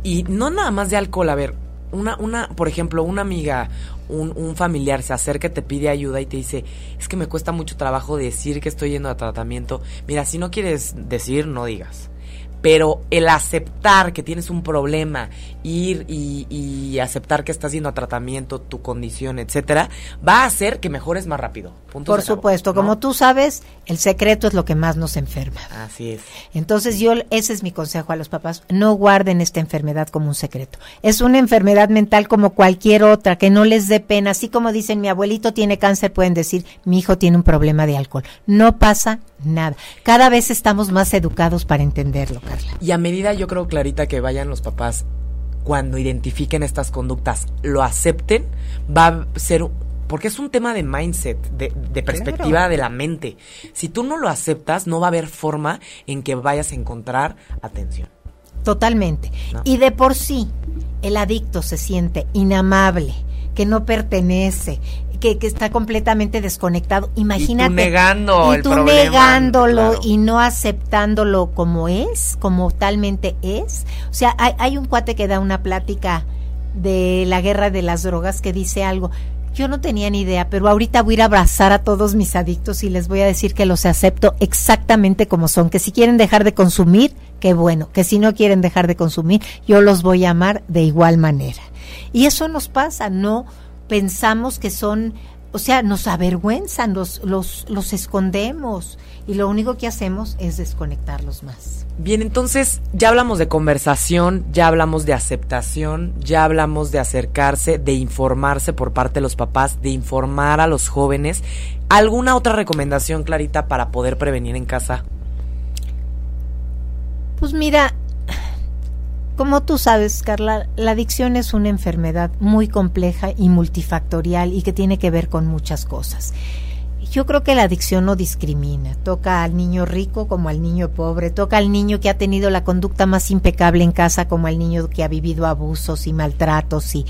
Y no nada más de alcohol, a ver, una, una, por ejemplo, una amiga, un, un, familiar se acerca te pide ayuda y te dice, es que me cuesta mucho trabajo decir que estoy yendo a tratamiento. Mira, si no quieres decir, no digas pero el aceptar que tienes un problema, ir y, aceptar que estás yendo a tratamiento, tu condición, etcétera, va a hacer que mejores más rápido. Por supuesto, como tú sabes, el secreto es lo que más nos enferma. Así es. Entonces yo, ese es mi consejo a los papás, no guarden esta enfermedad como un secreto. Es una enfermedad mental como cualquier otra, que no les dé pena. Así como dicen, mi abuelito tiene cáncer, pueden decir, mi hijo tiene un problema de alcohol. No pasa nada. Cada vez estamos más educados para entenderlo, Y a medida yo creo, Clarita, que vayan los papás cuando identifiquen estas conductas, lo acepten, va a ser porque es un tema de mindset, de, perspectiva de la mente. Si tú no lo aceptas, no va a haber forma en que vayas a encontrar atención. Totalmente. Y de por sí, el adicto se siente inamable, que no pertenece, que, está completamente desconectado. Imagínate. Y tú negando y tú negándolo y no aceptándolo como es, como talmente es. O sea, hay, hay un cuate que da una plática de la guerra de las drogas que dice algo. Yo no tenía ni idea, pero ahorita voy a ir a abrazar a todos mis adictos y les voy a decir que los acepto exactamente como son, que si quieren dejar de consumir, qué bueno, que si no quieren dejar de consumir, yo los voy a amar de igual manera. Y eso nos pasa, no pensamos que son, o sea, nos avergüenzan, los, los, los escondemos y lo único que hacemos es desconectarlos más. Bien, entonces ya hablamos de conversación, ya hablamos de aceptación, ya hablamos de acercarse, de informarse por parte de los papás, de informar a los jóvenes. ¿Alguna otra recomendación, Clarita, para poder prevenir en casa? Pues mira, como tú sabes, Carla, la adicción es una enfermedad muy compleja y multifactorial y que tiene que ver con muchas cosas. Yo creo que la adicción no discrimina, toca al niño rico como al niño pobre, toca al niño que ha tenido la conducta más impecable en casa como al niño que ha vivido abusos y maltratos y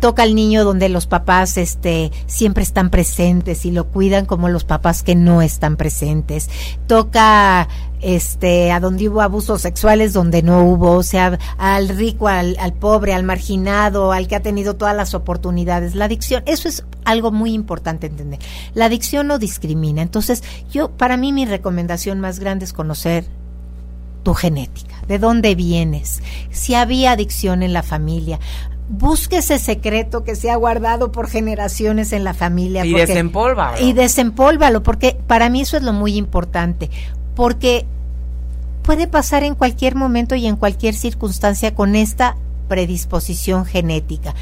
toca al niño donde los papás este siempre están presentes y lo cuidan como los papás que no están presentes. Toca este a donde hubo abusos sexuales donde no hubo, o sea, al rico, al, al pobre, al marginado, al que ha tenido todas las oportunidades. La adicción, eso es algo muy importante entender. La adicción no discrimina. Entonces, yo para mí mi recomendación más grande es conocer tu genética, de dónde vienes, si había adicción en la familia busque ese secreto que se ha guardado por generaciones en la familia. Y desempólvalo. Y desempólvalo, porque para mí eso es lo muy importante, porque puede pasar en cualquier momento y en cualquier circunstancia con esta predisposición genética.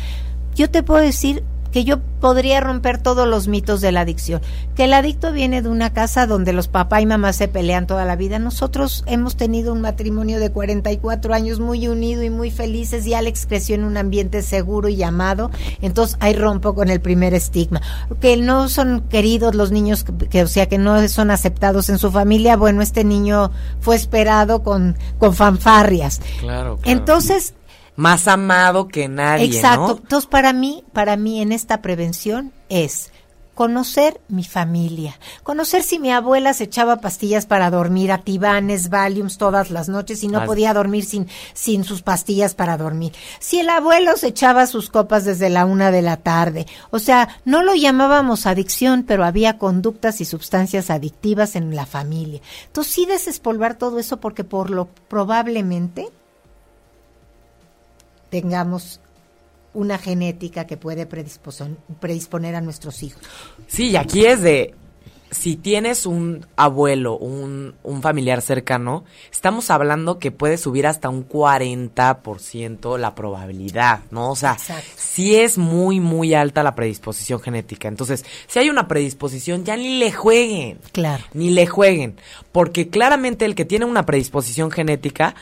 Yo te puedo decir que yo podría romper todos los mitos de la adicción. Que el adicto viene de una casa donde los papá y mamá se pelean toda la vida. Nosotros hemos tenido un matrimonio de 44 años muy unido y muy felices y Alex creció en un ambiente seguro y amado. Entonces ahí rompo con el primer estigma. Que no son queridos los niños, que, o sea, que no son aceptados en su familia. Bueno, este niño fue esperado con, con fanfarrias. Claro, claro. Entonces, más amado que nadie. Exacto. Entonces, para mí, para mí en esta prevención es conocer mi familia, conocer si mi abuela se echaba pastillas para dormir, atibanes, valiums todas las noches y no podía dormir sin, sin sus pastillas para dormir. Si el abuelo se echaba sus copas desde la una de la tarde. O sea, no lo llamábamos adicción, pero había conductas y sustancias adictivas en la familia. Entonces sí desespolvar todo eso porque por lo probablemente tengamos una genética que puede predisponer a nuestros hijos. Sí, y aquí es de, si tienes un abuelo, un, un familiar cercano, estamos hablando que puede subir hasta un 40% la probabilidad, ¿no? O sea, si es muy, muy alta la predisposición genética. Entonces, si hay una predisposición, ya ni le jueguen. Claro. Ni le jueguen. Porque claramente el que tiene una predisposición genética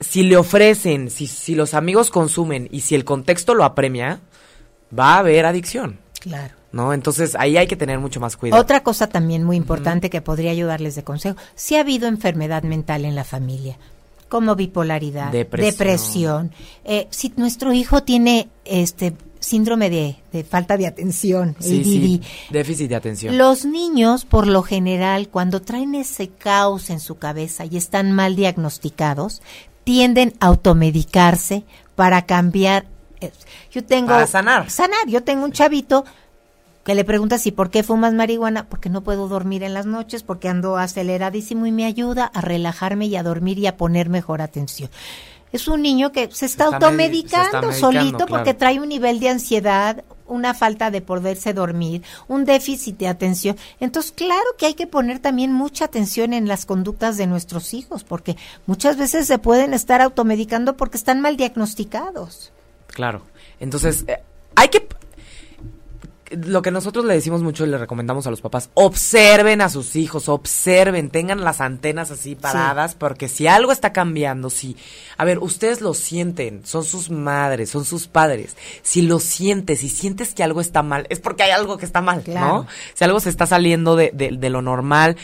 si le ofrecen, si, si los amigos consumen y si el contexto lo apremia, va a haber adicción. Claro. ¿No? Entonces ahí hay que tener mucho más cuidado. Otra cosa también muy importante que podría ayudarles de consejo, si ha habido enfermedad mental en la familia, como bipolaridad, depresión, eh, si nuestro hijo tiene este síndrome de, falta de atención, sí, déficit de atención. Los niños, por lo general, cuando traen ese caos en su cabeza y están mal diagnosticados, tienden a automedicarse para cambiar. Eh, yo tengo. Para sanar. Sanar. Yo tengo un chavito que le pregunta si por qué fumas marihuana, porque no puedo dormir en las noches, porque ando aceleradísimo y me ayuda a relajarme y a dormir y a poner mejor atención. Es un niño que se está, automedicando solito porque trae un nivel de ansiedad, una falta de poderse dormir, un déficit de atención. Entonces, claro que hay que poner también mucha atención en las conductas de nuestros hijos, porque muchas veces se pueden estar automedicando porque están mal diagnosticados. Claro. Entonces, eh, hay que lo que nosotros le decimos mucho y le recomendamos a los papás, observen a sus hijos, observen, tengan las antenas así paradas, porque si algo está cambiando, si, a ver, ustedes lo sienten, son sus madres, son sus padres, si lo sientes, si sientes que algo está mal, es porque hay algo que está mal, ¿no? Si algo se está saliendo de, de, de lo normal,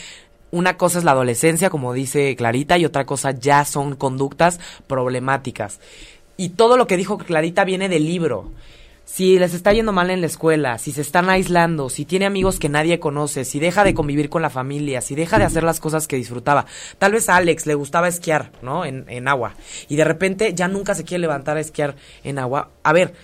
una cosa es la adolescencia, como dice Clarita, y otra cosa ya son conductas problemáticas. Y todo lo que dijo Clarita viene del libro si les está yendo mal en la escuela, si se están aislando, si tiene amigos que nadie conoce, si deja de convivir con la familia, si deja de hacer las cosas que disfrutaba. Tal vez a Alex le gustaba esquiar, ¿no? En, en agua. Y de repente ya nunca se quiere levantar a esquiar en agua. A ver,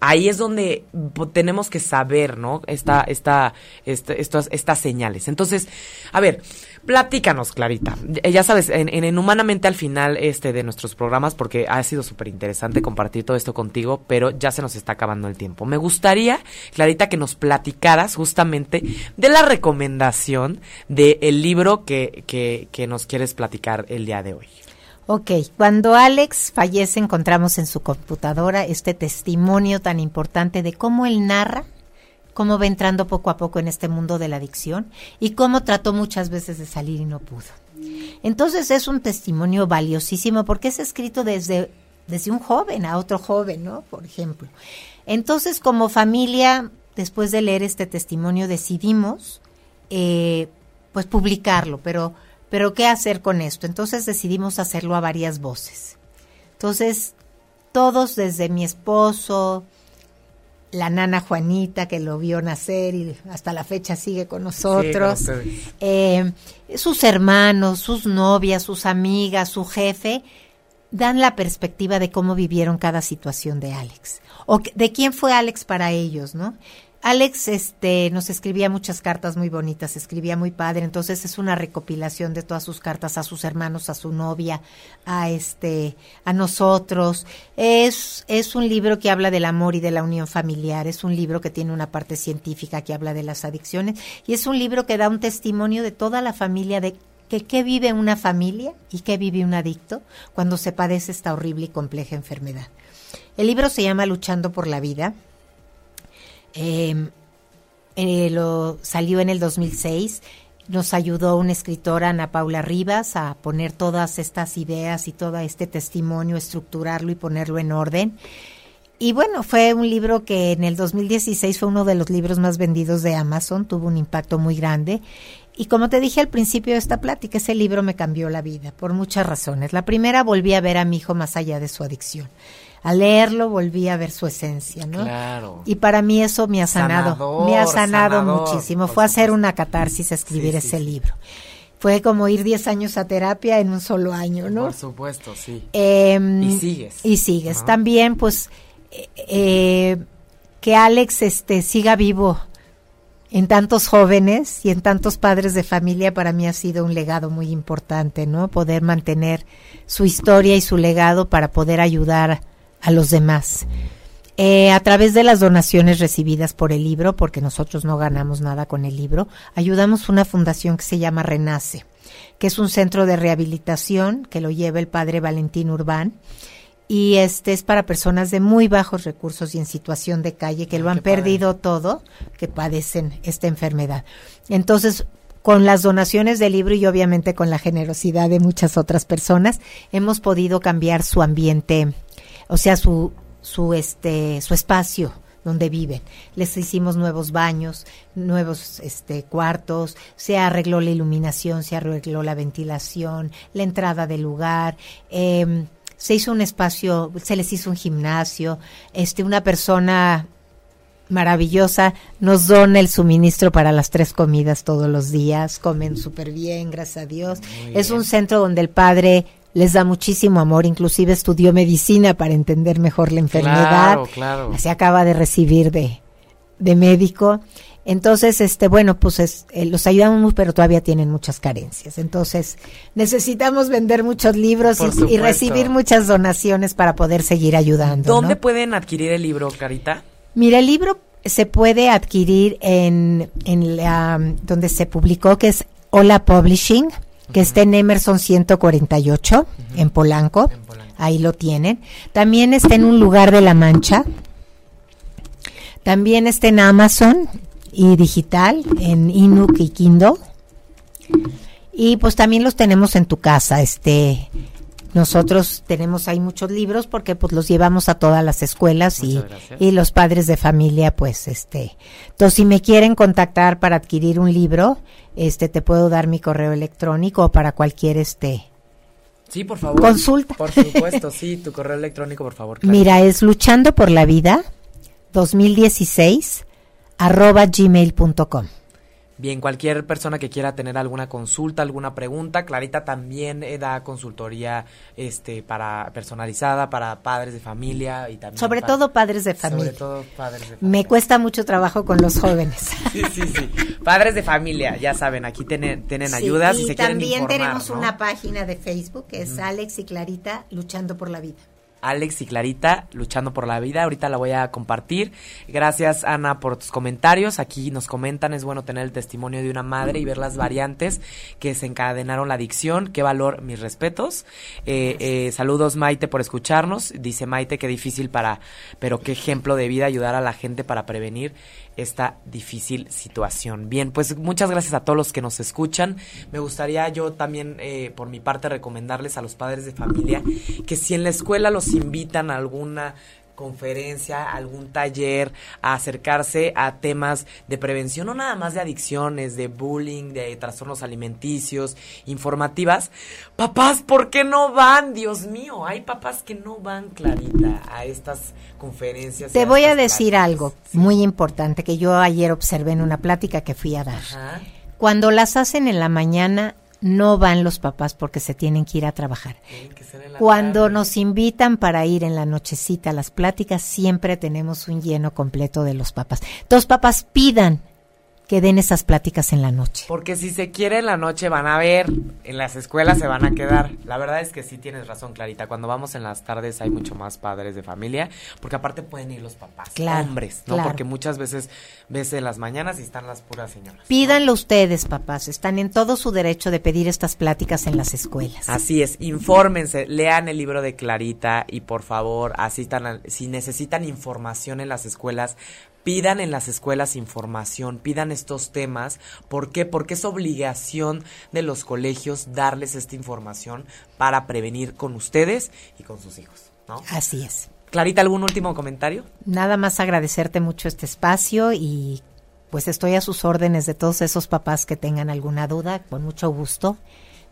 ahí es donde tenemos que saber, ¿no? Esta, esta, este, estas, estas señales. Entonces, a ver, platícanos, Clarita. Eh, ya sabes, en, en, Humanamente al final este de nuestros programas, porque ha sido súper interesante compartir todo esto contigo, pero ya se nos está acabando el tiempo. Me gustaría, Clarita, que nos platicaras justamente de la recomendación del el libro que, que, que nos quieres platicar el día de hoy. Ok, cuando Alex fallece encontramos en su computadora este testimonio tan importante de cómo él narra, cómo va entrando poco a poco en este mundo de la adicción y cómo trató muchas veces de salir y no pudo. Entonces es un testimonio valiosísimo porque es escrito desde, desde un joven a otro joven, ¿no? Por ejemplo. Entonces como familia, después de leer este testimonio, decidimos eh, pues publicarlo, pero pero ¿qué hacer con esto? Entonces decidimos hacerlo a varias voces. Entonces, todos desde mi esposo, la nana Juanita que lo vio nacer y hasta la fecha sigue con nosotros, eh, sus hermanos, sus novias, sus amigas, su jefe, dan la perspectiva de cómo vivieron cada situación de Alex o de quién fue Alex para ellos, ¿no? Alex este, nos escribía muchas cartas muy bonitas, escribía muy padre, entonces es una recopilación de todas sus cartas a sus hermanos, a su novia, a este, a nosotros. Es, es un libro que habla del amor y de la unión familiar, es un libro que tiene una parte científica que habla de las adicciones y es un libro que da un testimonio de toda la familia de que qué vive una familia y qué vive un adicto cuando se padece esta horrible y compleja enfermedad. El libro se llama Luchando por la vida Em, eh, lo salió en el 2006. Nos ayudó una escritora, Ana Paula Rivas, a poner todas estas ideas y todo este testimonio, estructurarlo y ponerlo en orden. Y bueno, fue un libro que en el 2016 fue uno de los libros más vendidos de Amazon, tuvo un impacto muy grande. Y como te dije al principio de esta plática, ese libro me cambió la vida por muchas razones. La primera, volví a ver a mi hijo más allá de su adicción al leerlo volví a ver su esencia, ¿no? Claro. Y para mí eso me ha sanado, me ha sanado muchísimo. Fue hacer una catarsis escribir ese libro. Fue como ir 10 años a terapia en un solo año, ¿no? Por supuesto, sí. Em, y sigues. Y sigues. También, pues, eh, eh, que Alex este, siga vivo en tantos jóvenes y en tantos padres de familia para mí ha sido un legado muy importante, ¿no? Poder mantener su historia y su legado para poder ayudar a los demás. Eh, a través de las donaciones recibidas por el libro, porque nosotros no ganamos nada con el libro, ayudamos una fundación que se llama Renace, que es un centro de rehabilitación que lo lleva el padre Valentín Urbán y este es para personas de muy bajos recursos y en situación de calle que ah, lo han perdido todo, que padecen esta enfermedad. Entonces, con las donaciones del libro y obviamente con la generosidad de muchas otras personas, hemos podido cambiar su ambiente o sea, su, su, este, su espacio donde viven. Les hicimos nuevos baños, nuevos este, cuartos, se arregló la iluminación, se arregló la ventilación, la entrada del lugar. Em, se hizo un espacio, se les hizo un gimnasio, este, una persona maravillosa nos dona el suministro para las tres comidas todos los días, comen súper bien, gracias a Dios. es un centro donde el padre les da muchísimo amor, inclusive estudió medicina para entender mejor la enfermedad. Claro, claro. Se acaba de recibir de, de médico. Entonces, este, bueno, pues es, eh, los ayudamos, pero todavía tienen muchas carencias. Entonces, necesitamos vender muchos libros y, recibir muchas donaciones para poder seguir ayudando. ¿Dónde pueden adquirir el libro, Carita? Mira, el libro se puede adquirir en, en la, donde se publicó, que es Hola Publishing que está en Emerson 148, en, Polanco. Ahí lo tienen. También está en un lugar de la Mancha. También está en Amazon y digital, en Inuk y Kindle. Y pues también los tenemos en tu casa, este nosotros tenemos ahí muchos libros porque pues los llevamos a todas las escuelas y, y, los padres de familia pues este entonces si me quieren contactar para adquirir un libro este te puedo dar mi correo electrónico para cualquier este Sí, por favor. Consulta. Por supuesto, sí, tu correo electrónico, por favor. Mira, es luchando por la vida 2016 arroba gmail.com. Bien, cualquier persona que quiera tener alguna consulta, alguna pregunta, Clarita también eh, da consultoría este para personalizada para padres de familia y también sobre todo padres de familia. Sobre todo padres de familia. Me cuesta mucho trabajo con los jóvenes. sí, sí, sí. Padres de familia, ya saben, aquí tienen, tienen ayudas y, se quieren informar, también tenemos una página de Facebook que es Alex y Clarita luchando por la vida. Alex y Clarita luchando por la vida. Ahorita la voy a compartir. Gracias Ana por tus comentarios. Aquí nos comentan, es bueno tener el testimonio de una madre y ver las variantes que desencadenaron la adicción. Qué valor, mis respetos. Eh, eh, saludos Maite por escucharnos. Dice Maite que difícil para, pero qué ejemplo de vida ayudar a la gente para prevenir esta difícil situación. Bien, pues muchas gracias a todos los que nos escuchan. Me gustaría yo también, eh, por mi parte, recomendarles a los padres de familia que si en la escuela los invitan a alguna conferencia, algún taller, a acercarse a temas de prevención, no nada más de adicciones, de bullying, de trastornos alimenticios, informativas. Papás, ¿por qué no van? Dios mío, hay papás que no van, Clarita, a estas conferencias. Te voy a decir algo muy importante que yo ayer observé en una plática que fui a dar. Cuando las hacen en la mañana, no van los papás porque se tienen que ir a trabajar. Cuando nos invitan para ir en la nochecita a las pláticas, siempre tenemos un lleno completo de los papás. Dos papás pidan que den esas pláticas en la noche. Porque si se quiere en la noche van a ver, en las escuelas se van a quedar. La verdad es que sí tienes razón, Clarita. Cuando vamos en las tardes hay mucho más padres de familia, porque aparte pueden ir los papás, hombres, ¿no? Porque muchas veces ves en las mañanas y están las puras señoras. Pídanlo ustedes, papás. Están en todo su derecho de pedir estas pláticas en las escuelas. Así es. Infórmense, lean el libro de Clarita y por favor asistan, si necesitan información en las escuelas, pidan en las escuelas información, pidan estos temas. ¿Por qué? Porque es obligación de los colegios darles esta información para prevenir con ustedes y con sus hijos, ¿no? Así es. Clarita, ¿algún último comentario? Nada más agradecerte mucho este espacio y pues estoy a sus órdenes de todos esos papás que tengan alguna duda, con mucho gusto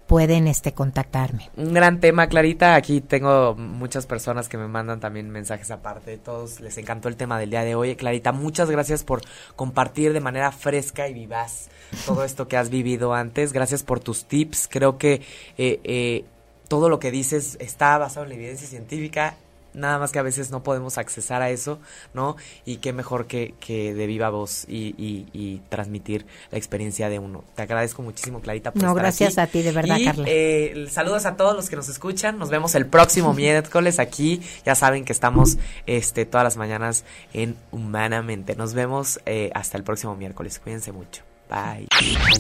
pueden este contactarme. Un gran tema, Clarita. Aquí tengo muchas personas que me mandan también mensajes aparte. Todos les encantó el tema del día de hoy. Clarita, muchas gracias por compartir de manera fresca y vivaz todo esto que has vivido antes. Gracias por tus tips. Creo que eh, eh, todo lo que dices está basado en la evidencia científica nada más que a veces no podemos accesar a eso, ¿no? Y qué mejor que, que de viva voz y, y, transmitir la experiencia de uno. Te agradezco muchísimo, Clarita, por No, gracias a ti, de verdad, Carla. Eh, saludos a todos los que nos escuchan. Nos vemos el próximo miércoles aquí. Ya saben que estamos este, todas las mañanas en Humanamente. Nos vemos eh, hasta el próximo miércoles. Cuídense mucho. Bye.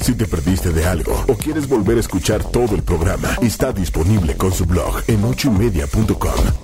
Si te perdiste de algo o quieres volver a escuchar todo el programa, está disponible con su blog en ochoymedia.com